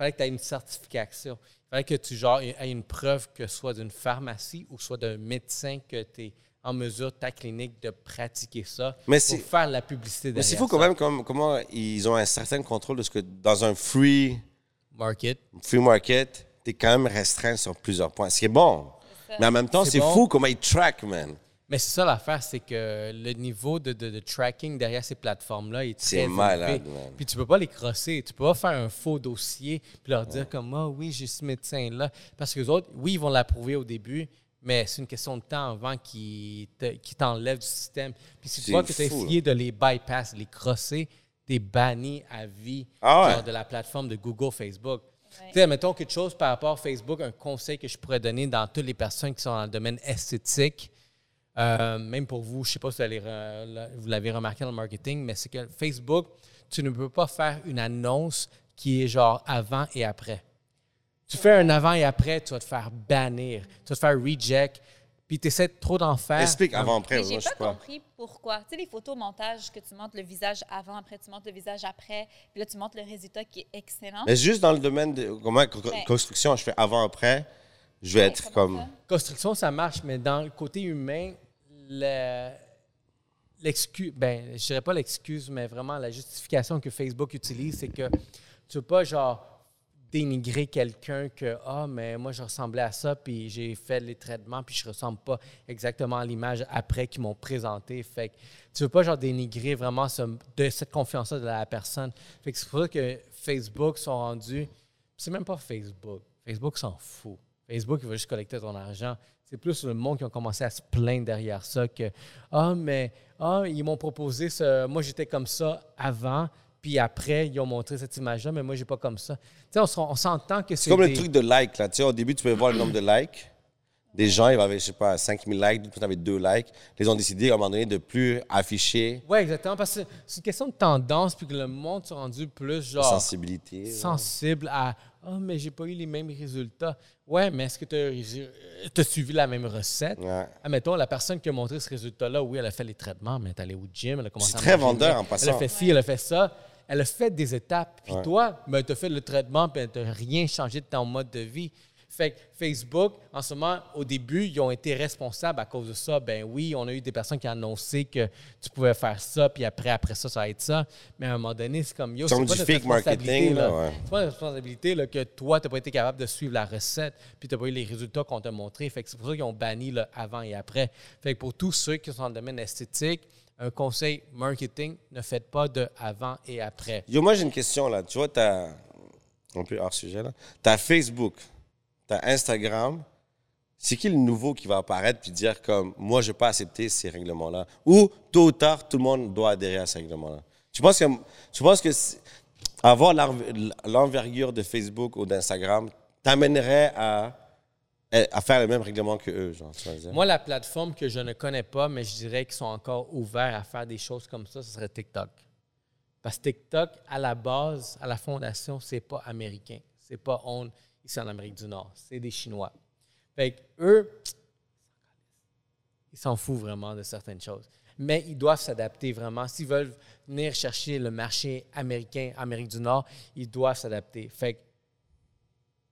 Il fallait que tu aies une certification. Il fallait que tu genre, aies une preuve que ce soit d'une pharmacie ou soit d'un médecin que tu es en mesure, ta clinique, de pratiquer ça Mais pour faire la publicité Mais derrière c'est fou quand même comme- comment ils ont un certain contrôle de ce que dans un free, Market. free market, tu es quand même restreint sur plusieurs points. Ce qui est bon. Mais en même temps, C'est c'est bon. fou comment ils track, man. Mais c'est ça l'affaire, c'est que le niveau de, de- de tracking derrière ces plateformes-là est très C'est élevé. malade, man. Puis tu peux pas les crosser. Tu peux pas faire un faux dossier puis leur dire comme ah oui, j'ai ce médecin-là. Parce que les autres, oui, ils vont l'approuver au début, mais c'est une question de temps avant qu'ils te- qu'ils t'enlèvent du système. Puis si tu vois que tu as essayé de les bypass, les crosser, t'es banni à vie Ah ouais? genre, de la plateforme de Google, Facebook. Tu sais, mettons quelque chose par rapport à Facebook, un conseil que je pourrais donner dans toutes les personnes qui sont dans le domaine esthétique, euh, même pour vous, je ne sais pas si vous l'avez remarqué dans le marketing, mais c'est que Facebook, tu ne peux pas faire une annonce qui est genre avant et après. Tu fais un avant et après, tu vas te faire bannir, tu vas te faire reject, puis tu essaies trop d'en faire. Explique avant-après. Mais moi, j'ai je sais pas pas. compris pourquoi. Tu sais, les photos montage que tu montres le visage avant, après tu montres le visage après, puis là tu montres le résultat qui est excellent. Mais juste dans le domaine de comment, co- Ouais. construction, je fais avant-après. je vais être comme. ça? Construction, ça marche, mais dans le côté humain, l'excuse, ben, je dirais pas l'excuse, mais vraiment la justification que Facebook utilise, c'est que tu veux pas, genre, dénigrer quelqu'un que, ah, mais moi, je ressemblais à ça, puis j'ai fait les traitements, puis je ressemble pas exactement à l'image après qu'ils m'ont présenté. Fait que tu veux pas, genre, dénigrer vraiment de cette confiance-là de la personne. Fait que c'est pour ça que Facebook sont rendus. C'est même pas Facebook. Facebook s'en fout. Facebook, il va juste collecter ton argent. C'est plus le monde qui ont commencé à se plaindre derrière ça que Ah, mais ah, ils m'ont proposé ce. Moi, j'étais comme ça avant, puis après, ils ont montré cette image-là, mais moi, j'ai pas comme ça. Tu sais, on, on s'entend que c'est. C'est comme des- le truc de like, là. Tu sais, au début, tu peux voir le nombre de likes. Des gens, ils avaient, je sais pas, 5000 likes, d'autres avaient 2 likes. Ils ont décidé, à un moment donné, de plus afficher Oui, exactement, parce que c'est une question de tendance, puis que le monde s'est rendu plus genre. sensibilité. ouais. sensible à Ah, mais j'ai pas eu les mêmes résultats. Ouais, mais est-ce que tu as, suivi la même recette? Ouais. Admettons, la personne qui a montré ce résultat-là, oui, elle a fait les traitements, mais elle est allée au gym, elle a commencé C'est à très manger vendeur, en passant. Elle a fait ci, elle a fait ça. Elle a fait des étapes. Puis Ouais. toi, ben, tu as fait le traitement, puis tu n'as rien changé de ton mode de vie. Fait que Facebook, en ce moment, au début, ils ont été responsables à cause de ça. Ben oui, on a eu des personnes qui ont annoncé que tu pouvais faire ça, puis après, après ça, ça va être ça. Mais à un moment donné, c'est comme yo, C'est comme pas du fake marketing, responsabilité, là, ouais. c'est pas une responsabilité là, que toi, tu n'as pas été capable de suivre la recette, puis tu n'as pas eu les résultats qu'on t'a montrés. Fait que c'est pour ça qu'ils ont banni le avant et après. Fait que pour tous ceux qui sont dans le domaine esthétique, un conseil marketing, ne faites pas de avant et après. Yo, moi, j'ai une question, là. Tu vois, t'as... Un peu hors sujet, là. T'as Facebook, t'as Instagram. C'est qui le nouveau qui va apparaître puis dire comme moi je vais pas accepter ces règlements-là? Ou tôt ou tard tout le monde doit adhérer à ces penses que tu penses que c'est- avoir l'enver- l'envergure de Facebook ou d'Instagram t'amènerait à faire les mêmes règlements que eux, genre. Moi, la plateforme que je ne connais pas, mais je dirais qu'ils sont encore ouverts à faire des choses comme ça, ce serait TikTok. Parce que TikTok, à la base, à la fondation, c'est pas américain. C'est pas on ici en Amérique du Nord. C'est des Chinois. Fait que eux, ils s'en foutent vraiment de certaines choses. Mais ils doivent s'adapter vraiment. S'ils veulent venir chercher le marché américain, Amérique du Nord, ils doivent s'adapter. Fait que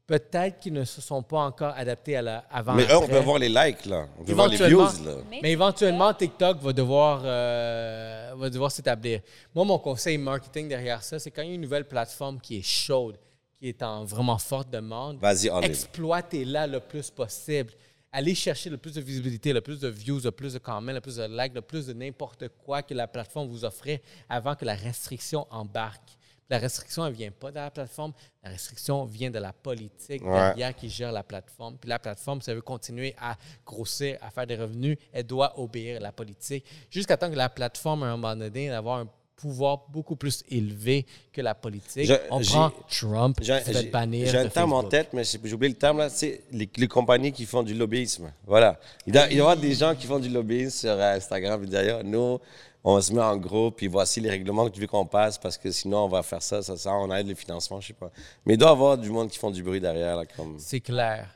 peut-être qu'ils ne se sont pas encore adaptés à la avant Mais eux, on peut voir les likes, là. On peut voir les views, là. Mais éventuellement, TikTok va devoir, euh, va devoir s'établir. Moi, mon conseil marketing derrière ça, c'est quand il y a une nouvelle plateforme qui est chaude, qui est en vraiment forte demande, exploitez-la le plus possible. Allez chercher le plus de visibilité, le plus de views, le plus de comments, le plus de likes, le plus de n'importe quoi que la plateforme vous offrait avant que la restriction embarque. La restriction, elle ne vient pas de la plateforme. La restriction vient de la politique Ouais. derrière qui gère la plateforme. Puis la plateforme, si elle veut continuer à grossir, à faire des revenus, elle doit obéir à la politique jusqu'à temps que la plateforme, à un moment donné, d'avoir un pouvoir beaucoup plus élevé que la politique. Je- On prend Trump, qui va j'ai- bannir j'ai un terme en tête, mais j'ai oublié le terme là. C'est les, les compagnies qui font du lobbyisme. Voilà. Il doit il y aura des gens qui font du lobbyisme sur euh, Instagram. Et d'ailleurs, nous, on se met en groupe, puis voici les règlements que tu veux qu'on passe, parce que sinon, on va faire ça, ça, ça, on aide le financement, je sais pas. Mais il doit y avoir du monde qui font du bruit derrière. Comme... C'est clair.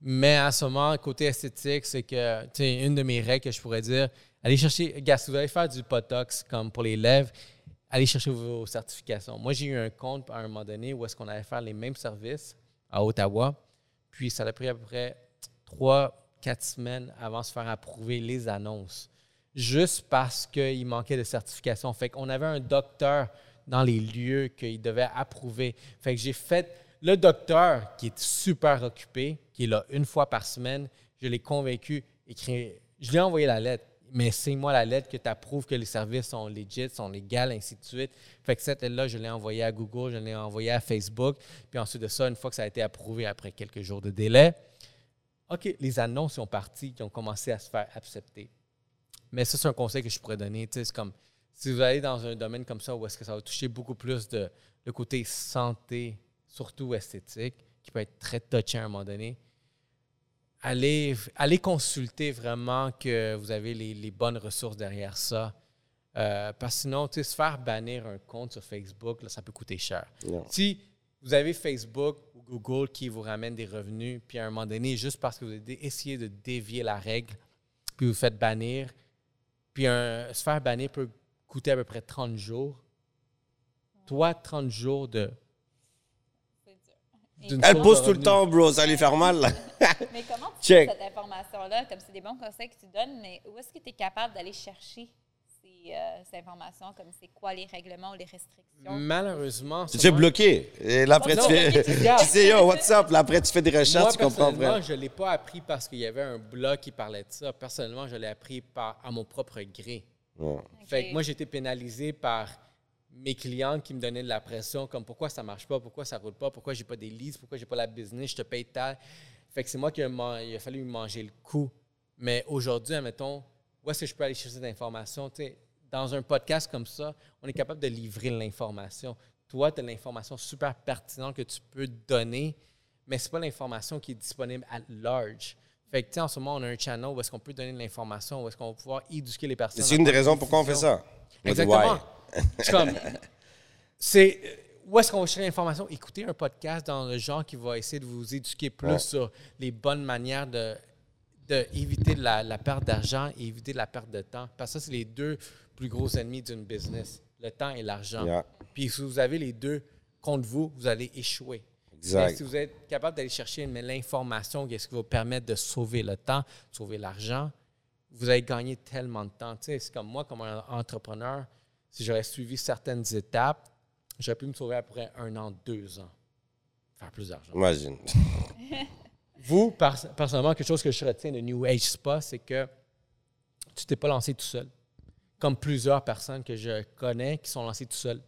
Mais à ce moment, côté esthétique, c'est que, tu sais, une de mes règles que je pourrais dire, allez chercher, gars, si vous allez faire du Botox comme pour les lèvres, allez chercher vos certifications. Moi, j'ai eu un compte à un moment donné où est-ce qu'on allait faire les mêmes services à Ottawa. Puis ça a pris à peu près trois, quatre semaines avant de se faire approuver les annonces. Juste parce qu'il manquait de certification. Fait qu'on avait un docteur dans les lieux qu'il devait approuver. Fait que j'ai fait le docteur qui est super occupé, qui est là une fois par semaine, je l'ai convaincu, écrit, je lui ai envoyé la lettre, mais signe-moi la lettre que tu approuves que les services sont legit, sont légaux, ainsi de suite. Fait que cette lettre-là, je l'ai envoyée à Google, je l'ai envoyée à Facebook, puis ensuite de ça, une fois que ça a été approuvé après quelques jours de délai, OK, les annonces sont parties, qui ont commencé à se faire accepter. Mais ça, c'est un conseil que je pourrais donner. C'est comme si vous allez dans un domaine comme ça où est-ce que ça va toucher beaucoup plus de le côté santé, surtout esthétique, qui peut être très touché à un moment donné, allez, allez consulter vraiment que vous avez les, les bonnes ressources derrière ça. Euh, parce que sinon, tu sais, se faire bannir un compte sur Facebook, là, ça peut coûter cher. Non. Si vous avez Facebook ou Google qui vous ramène des revenus, puis à un moment donné, juste parce que vous avez essayé de dévier la règle, puis vous faites bannir, puis un, se faire bannir peut coûter à peu près 30 jours. Toi, 30 jours de. Elle de tout le temps, bro, ça lui faire mal. là. Mais comment tu Check. fais cette information-là? Comme c'est des bons conseils que tu donnes, mais où est-ce que tu es capable d'aller chercher ces, euh, ces informations? Comme c'est quoi les règlements ou les restrictions? Malheureusement, Tu te fais sûrement- bloquer. Et là, après, Non, tu fais. regarde. tu sais, yo, what's up? Là, après, tu fais des Moi, recherches, tu comprends personnellement, après. je ne l'ai pas appris parce qu'il y avait un blog qui parlait de ça. Personnellement, je l'ai appris par, à mon propre gré. Ouais. Fait Ok. que moi, j'ai été pénalisé par mes clients qui me donnaient de la pression, comme pourquoi ça marche pas, pourquoi ça roule pas, pourquoi j'ai pas des leads, pourquoi j'ai pas la business, je te paye tal. Fait que c'est moi qui a, il a fallu manger le coup. Mais aujourd'hui, admettons, où est-ce que je peux aller chercher cette information? Tu sais, dans un podcast comme ça, on est capable de livrer l'information. Toi, tu as l'information super pertinente que tu peux donner, mais c'est pas l'information qui est disponible à large. Fait que, en ce moment, on a un channel où est-ce qu'on peut donner de l'information, où est-ce qu'on va pouvoir éduquer les personnes. C'est une des raisons pourquoi on fait ça. Exactement. C'est comme, c'est où est-ce qu'on va chercher l'information? Écoutez un podcast dans le genre qui va essayer de vous éduquer plus Ouais. sur les bonnes manières de, de éviter la, la perte d'argent et éviter la perte de temps. Parce que ça, c'est les deux plus gros ennemis d'une business, le temps et l'argent. Yeah. Puis si vous avez les deux contre vous, vous allez échouer. Exact. Si vous êtes capable d'aller chercher l'information qui ce qui va vous permettre de sauver le temps, sauver l'argent, vous allez gagner tellement de temps. Tu sais, c'est comme moi, comme un entrepreneur, si j'aurais suivi certaines étapes, j'aurais pu me sauver après un an, deux ans. Faire plus d'argent. Imagine. Vous, pers- personnellement, quelque chose que je retiens de New Age Spa, c'est que tu t'es pas lancé tout seul. Comme plusieurs personnes que je connais qui sont lancées tout seules.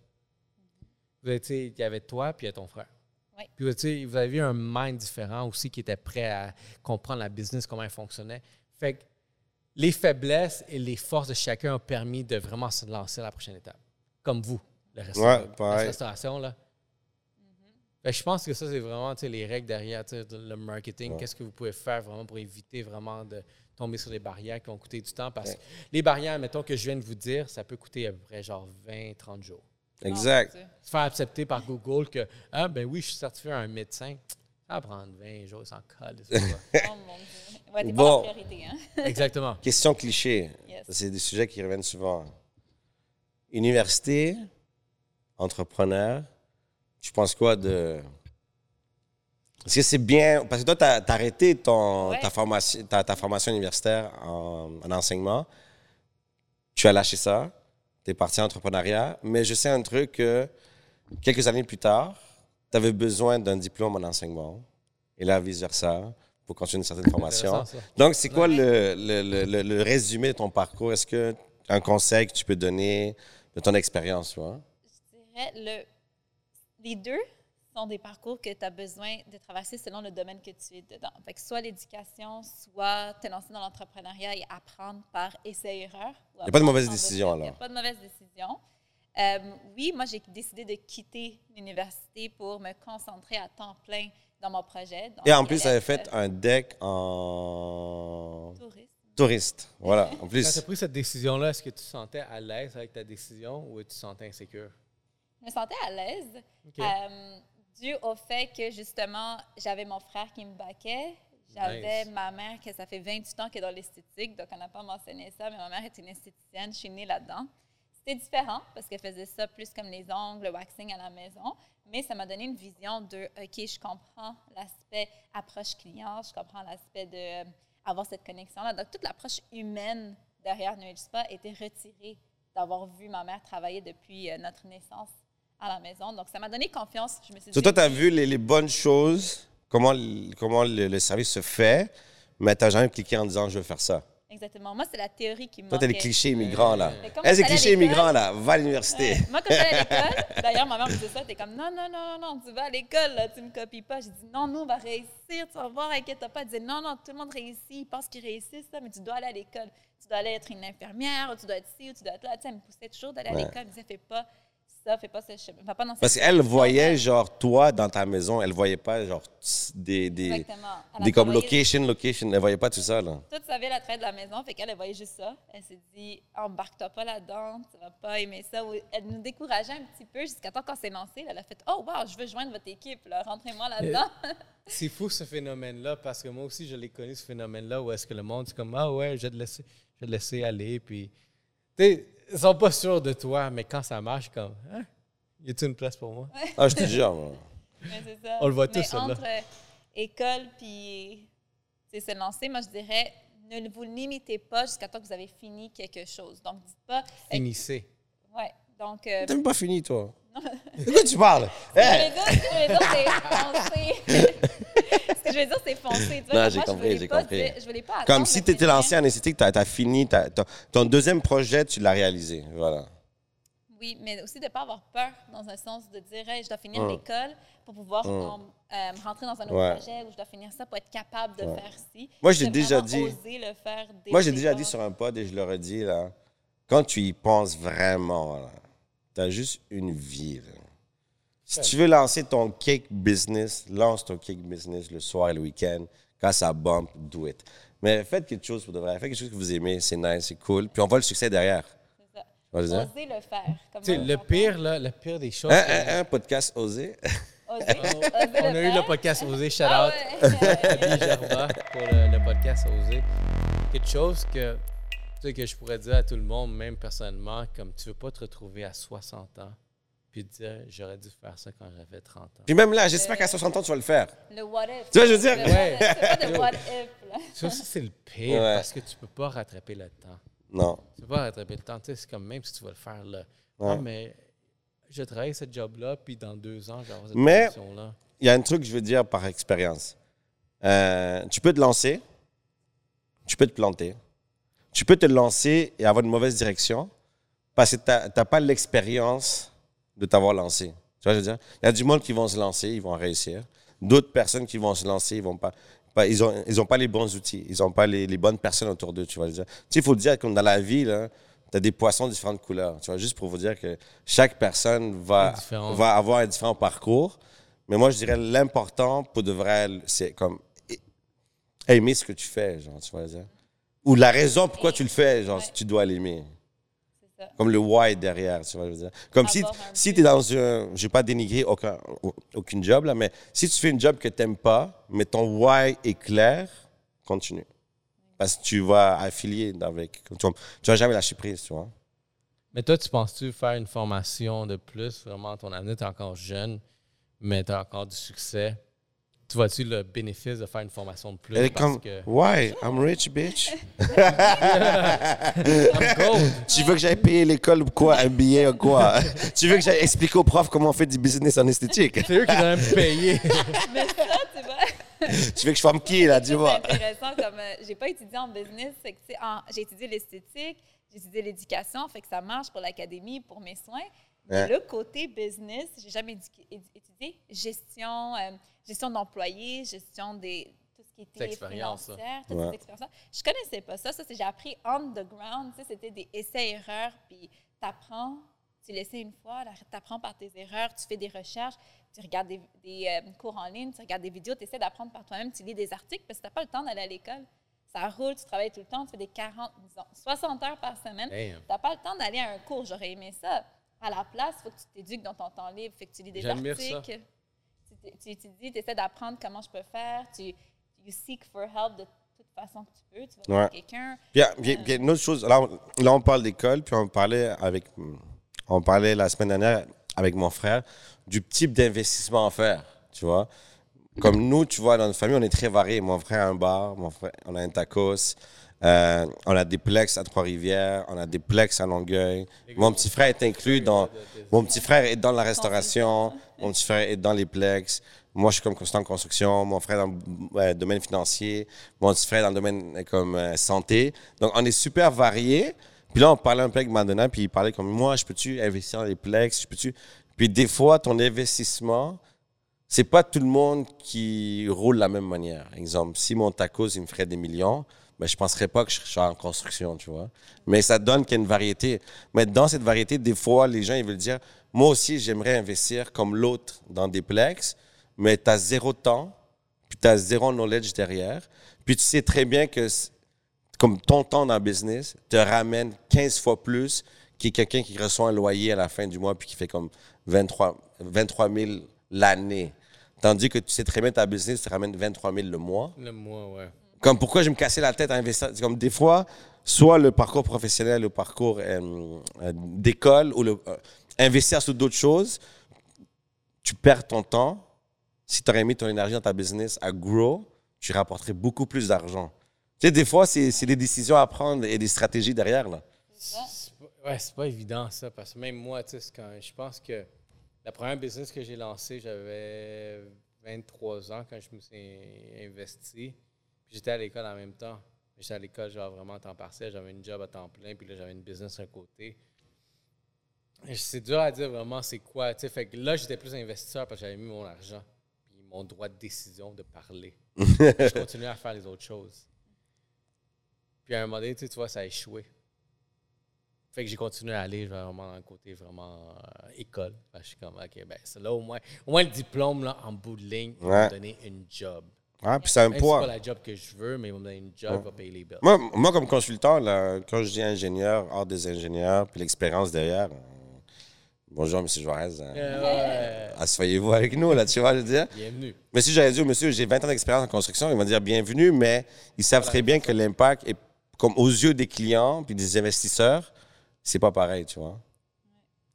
Vous avez, tu sais, il y avait toi, puis il y a ton frère. Oui. Puis tu sais, vous avez un mind différent aussi qui était prêt à comprendre la business, comment elle fonctionnait. Fait que les faiblesses et les forces de chacun ont permis de vraiment se lancer à la prochaine étape. Comme vous, le resta- Ouais, la restauration, là. Que je pense que ça, c'est vraiment tu sais, les règles derrière le marketing. Ouais. Qu'est-ce que vous pouvez faire vraiment pour éviter vraiment de tomber sur des barrières qui vont coûter du temps? Parce que les barrières, mettons, que je viens de vous dire, ça peut coûter à peu près genre 20, 30 jours. Exact. Mon Dieu. Se faire accepter par Google que, ah, ben oui, je suis certifié un médecin, ça va prendre 20 jours, sans colle. Oh mon Dieu. Ouais, Bon. pas la priorité, hein? Exactement. Question cliché. Yes. C'est des sujets qui reviennent souvent. Université, entrepreneur, tu penses quoi de. Est-ce que c'est bien. Parce que toi, tu as, arrêté ton, Ouais. ta, formation, ta, ta formation universitaire en, en enseignement. Tu as lâché ça. Tu es parti en entrepreneuriat. Mais je sais un truc que quelques années plus tard, tu avais besoin d'un diplôme en enseignement. Et là, vice-versa, pour continuer une certaine formation. Donc, c'est quoi le, le, le- le- résumé de ton parcours? Est-ce que un conseil que tu peux donner de ton expérience? Je dirais, le, les deux sont des parcours que tu as besoin de traverser selon le domaine que tu es dedans. Fait que soit l'éducation, soit te lancer dans l'entrepreneuriat et apprendre par essai-erreur. Il n'y a pas de mauvaise décision, Il n'y a alors. pas de mauvaise décision. Euh, oui, moi, j'ai décidé de quitter l'université pour me concentrer à temps plein dans mon projet. Donc, Et en plus, tu avais être, fait euh, un deck en touriste. touriste. Voilà, en Quand tu as plus. pris cette décision-là, est-ce que tu te sentais à l'aise avec ta décision ou tu te sentais insécure? Je me sentais à l'aise, euh, dû au fait que justement, j'avais mon frère qui me baquait. J'avais Nice. ma mère, que ça fait 28 ans qu'elle est dans l'esthétique, donc on n'a pas mentionné ça, mais ma mère est une esthéticienne, je suis née là-dedans. C'était différent parce qu'elle faisait ça plus comme les ongles, le waxing à la maison, mais ça m'a donné une vision de, OK, je comprends l'aspect approche client, je comprends l'aspect de euh, avoir cette connexion-là. Donc, toute l'approche humaine derrière New Age Spa était retirée d'avoir vu ma mère travailler depuis euh, notre naissance à la maison. Donc, ça m'a donné confiance. Je me suis So, dit, toi, tu as vu les, les bonnes choses, comment, comment le, le service se fait, mais tu n'as jamais cliqué en disant je veux faire ça. Exactement. Moi, c'est la théorie qui me Toi, tu as les clichés immigrants, là. Comme Eh, à clichés immigrants, là. Va à l'université. Ouais. Moi, quand j'allais à l'école, d'ailleurs, ma mère me disait ça, t'es comme non, non, non, non, non, tu vas à l'école, là, tu me copies pas. J'ai dit non, nous, on va réussir, tu vas voir, inquiète pas. Elle disait non, non, tout le monde réussit, ils pensent qu'ils réussissent, ça, mais tu dois aller à l'école. Tu dois aller être une infirmière, ou tu dois être ci, ou tu dois être là. Tu sais, elle me poussait toujours d'aller à l'école. Elle me disait fais pas ça, fais pas dans Parce qu'elle voyait, genre, toi, dans ta maison, elle voyait pas, genre, des, des, Exactement. Elle a des comme location, location. Elle voyait pas tout ça, là. Toute sa vie, elle a travaillé de la maison, fait qu'elle, elle voyait juste ça. Elle s'est dit, embarque-toi pas là-dedans, tu vas pas aimer ça. Elle nous décourageait un petit peu jusqu'à temps qu'on s'est lancé. Elle a fait, oh, wow, je veux joindre votre équipe, là, rentrez-moi là-dedans. C'est fou ce phénomène-là parce que moi aussi, je l'ai connu, ce phénomène-là, où est-ce que le monde, c'est comme Ah ouais, je vais te laisser, je vais te laisser aller. Puis, tu sais, ils sont pas sûrs de toi, mais quand ça marche, comme Hein? Y a-t-il une place pour moi? Ah, je te jure, moi. Mais c'est ça. On le voit Mais tous, celle-là. entre euh, école puis se lancer, moi, je dirais, ne vous limitez pas jusqu'à temps que vous avez fini quelque chose. Donc, dites pas. Finissez. Ouais. Donc. euh, T'as même pas fini, toi? De quoi tu parles? Hey! c'est. ce que je veux dire, c'est. Tu vois, Non, j'ai compris, j'ai compris. dire- Je voulais pas Comme si tu étais lancé en esthétique, tu as, fini, t'as- ton, ton deuxième projet, tu l'as réalisé. Voilà. Oui, mais aussi de ne pas avoir peur dans un sens de dire hey, je dois finir Mm. l'école pour pouvoir um, euh, rentrer dans un autre Ouais. projet ou je dois finir ça pour être capable de faire ci. Moi, j'ai déjà dit- le faire Moi, le j'ai déjà dit sur un pod et je leur ai dit, là, quand tu y penses vraiment, tu as juste une vie. là. Si tu veux lancer ton cake business, lance ton cake business le soir et le week-end. Quand ça bump, do it. Mais faites quelque chose pour de vrai. Faites quelque chose que vous aimez, c'est nice, c'est cool. Puis on voit le succès derrière. C'est ça. Va le faire. Comme le pire, là, le pire des choses. Un, que- un, un podcast osé. On, a eu le podcast Osé, shout Ah out. ouais. Pour le, le podcast Osé. Quelque chose que, tu sais, que je pourrais dire à tout le monde, même personnellement, comme tu veux pas te retrouver à 60 ans puis dire j'aurais dû faire ça quand j'avais 30 ans. Puis même là, j'espère qu'à 60 ans, tu vas le faire. Le what if. Tu vois, je veux dire- if. C'est pas de what if. Là. Ça, ça, c'est le pire Ouais. parce que tu peux pas rattraper le temps. Non. Tu peux pas rattraper le temps. Tu sais, c'est comme même si tu vas le faire là. Ouais. Ah, mais je travaille ce job-là, puis dans deux ans, je vais avoir cette Mais- position-là. il y a un truc que je veux dire par expérience. Euh, tu peux te lancer, tu peux te planter, tu peux te lancer et avoir une mauvaise direction parce que tu n'as pas l'expérience de t'avoir lancé. Tu vois, je veux dire? Il y a du monde qui vont se lancer, ils vont réussir. D'autres personnes qui vont se lancer, ils vont pas. pas- ils n'ont ils ont pas les bons outils, ils n'ont pas les, les bonnes personnes autour d'eux. Tu vois, je veux dire? Tu sais, il faut dire comme dans la vie, tu as des poissons de différentes couleurs. Tu vois, juste pour vous dire que chaque personne va, va avoir un différent parcours. Mais moi, je dirais l'important pour de vrai, c'est comme aimer ce que tu fais, genre, tu vois dire? Ou la raison pourquoi tu le fais, genre, Ouais. tu dois l'aimer. Ça. Comme le why derrière, tu vois, je veux dire. Comme si, si tu es dans un. Je vais pas dénigrer aucun, aucune job, là, mais si tu fais une job que tu n'aimes pas, mais ton why est clair, continue. Parce que tu vas affilier avec. Tu vas, tu vas jamais lâcher prise, tu vois. Mais toi, tu penses-tu faire une formation de plus? Vraiment, ton avenir, tu es encore jeune, mais tu as encore du succès. Tu vois-tu le bénéfice de faire une formation de plus? Elle est parce comme. que... Why? I'm rich, bitch. Gold! Tu veux que j'aille payer l'école ou quoi? Un billet ou quoi? tu veux que j'aille expliquer aux profs comment on fait du business en esthétique? C'est eux qui doivent me payer. Mais ça, tu vois. tu veux que je forme qui, là? Tu vois? C'est intéressant comme euh, j'ai pas étudié en business, c'est que, tu sais, en- j'ai étudié l'esthétique, j'ai étudié l'éducation, fait que ça marche pour l'académie, pour mes soins. Ouais. le côté business, j'ai jamais étudié gestion, euh, gestion d'employés, gestion des tout ce qui était expérience, toutes Ouais. ces expériences. Je connaissais pas ça, ça c'est j'ai appris on the ground, tu sais, c'était des essais erreurs puis t'apprends, tu l'essaies une fois, tu apprends par tes erreurs, tu fais des recherches, tu regardes des, des, euh, cours en ligne, tu regardes des vidéos, tu essaies d'apprendre par toi-même, tu lis des articles parce que tu n'as pas le temps d'aller à l'école. Ça roule, tu travailles tout le temps, tu fais des 40, disons, 60 heures par semaine. Tu n'as pas le temps d'aller à un cours, j'aurais aimé ça. À la place, il faut que tu t'éduques dans ton temps libre, fait que tu lis des J'admire ça. articles, tu, étudies, tu essaies d'apprendre comment je peux faire, tu you seek for help de toute façon que tu peux, tu vas Ouais. quelqu'un. Il y a une autre chose, là, on, là, on parle d'école, puis on parlait avec, on parlait la semaine dernière avec mon frère du type d'investissement à faire, tu vois. Comme nous, tu vois, dans notre famille, on est très variés. Mon frère a un bar, mon frère, on a un tacos, euh, on a des plex à Trois-Rivières, on a des plex à Longueuil. Mon petit frère est inclus dans, mon petit frère est dans la restauration, mon petit frère est dans les plex. Moi, je suis comme constant en construction. Mon frère dans le domaine financier. Mon petit frère dans le domaine euh, comme euh, santé. Donc, on est super variés. Puis là, on parlait un peu avec Madonna, puis il parlait comme moi, je peux-tu investir dans les plex? Je peux-tu? Puis des fois, ton investissement, c'est pas tout le monde qui roule de la même manière. Exemple, si mon tacos, il me ferait des millions, ben, je penserais pas que je serais en construction, tu vois. Mais ça donne qu'il y a une variété. Mais dans cette variété, des fois, les gens, ils veulent dire, moi aussi, j'aimerais investir comme l'autre dans des plex, mais tu as zéro temps, puis tu as zéro knowledge derrière. Puis tu sais très bien que, comme ton temps dans le business, te ramène 15 fois plus que quelqu'un qui reçoit un loyer à la fin du mois puis qui fait comme 23, 23 000 l'année. Tandis que tu sais très bien ta business te ramène 23 000 le mois. Le mois, ouais. Comme pourquoi je me cassais la tête à investir. Comme des fois, soit le parcours professionnel, le parcours euh, euh, d'école ou le, euh, investir sur d'autres choses, tu perds ton temps. Si tu aurais mis ton énergie dans ta business à grow, tu rapporterais beaucoup plus d'argent. Tu sais, des fois, c'est des décisions à prendre et des stratégies derrière, là. C'est pas- Ouais, c'est pas évident ça, parce que même moi, tu quand je pense que la première business que j'ai lancée, j'avais 23 ans quand je me suis investi. Puis j'étais à l'école en même temps. J'étais à l'école, genre vraiment à temps partiel, j'avais une job à temps plein, puis là, j'avais une business à côté. C'est dur à dire vraiment c'est quoi. Fait que là, j'étais plus investisseur parce que j'avais mis mon argent, puis mon droit de décision de parler. je continuais à faire les autres choses. Puis à un moment donné, tu vois, ça a échoué. Fait que j'ai continué à aller vraiment le côté vraiment euh, école. Fait que je suis comme, OK, ben c'est là au moins, au moins le diplôme, là, en bout de ligne, Ouais. me donner une job. Ah, puis c'est un Même si c'est pas poids. la job que je veux, mais une job, va payer les bills. Moi, moi, comme consultant, là, quand je dis ingénieur, hors des ingénieurs, puis l'expérience derrière, euh, bonjour, M. Juarez. euh, Euh. Asseyez-vous avec nous, là, tu vois, je veux dire. Bienvenue. Mais si j'avais dit au monsieur, j'ai 20 ans d'expérience en construction, ils vont dire bienvenue, mais ils savent très bien que l'impact est comme aux yeux des clients puis des investisseurs, c'est pas pareil, tu vois.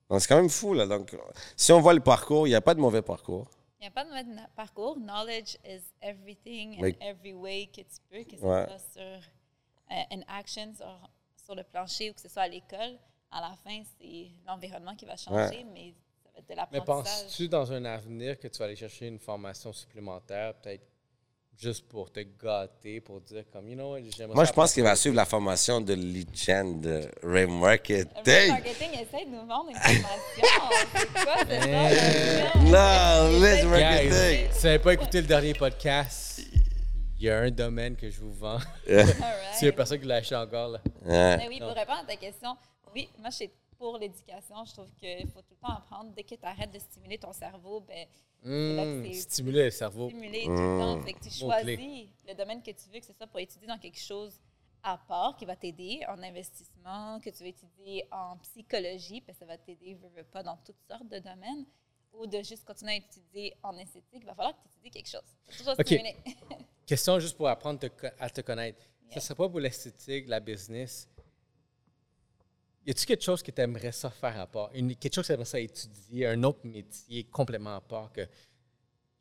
Donc c'est quand même fou, là. Donc, si on voit le parcours, il n'y a pas de mauvais parcours. Il n'y a pas de na- parcours. Knowledge is everything Mais- in every way que tu peux, que ce Ouais. soit sur euh, an action, sur, sur le plancher ou que ce soit à l'école. À la fin, c'est l'environnement qui va changer, mais ça va être de Mais l'apprentissage. penses-tu dans un avenir que tu vas aller chercher une formation supplémentaire, peut-être juste pour te gâter, pour dire comme, you know what, j'aimerais Moi, je pense qu'il va suivre la formation de Legend de Ray Le Marketing. marketing essaie de nous vendre une formation. c'est quoi? Non, let's Guys, marketing. Guys, si vous n'avez pas écouté le dernier podcast, il y a un domaine que je vous vends. Y a personne qui l'a acheté encore, là. Mais oui, pour répondre à ta question, oui, moi, je suis pour l'éducation. Je trouve qu'il faut tout le temps apprendre. Dès que tu arrêtes de stimuler ton cerveau, ben, Mmh, c'est- stimuler le cerveau. stimuler tout le temps. Fait que tu choisis le domaine que tu veux, que ce soit pour étudier dans quelque chose à part qui va t'aider en investissement, que tu veux étudier en psychologie, parce que ça va t'aider, veux, veux pas, dans toutes sortes de domaines, ou de juste continuer à étudier en esthétique, il va falloir que tu étudies quelque chose. Toujours OK. stimuler. Question juste pour apprendre te à te connaître. Yeah. Ça serait pas pour l'esthétique, la business. Y a-tu quelque chose que tu aimerais ça faire à part? Une- quelque chose que tu aimerais ça étudier, un autre métier complètement à part que,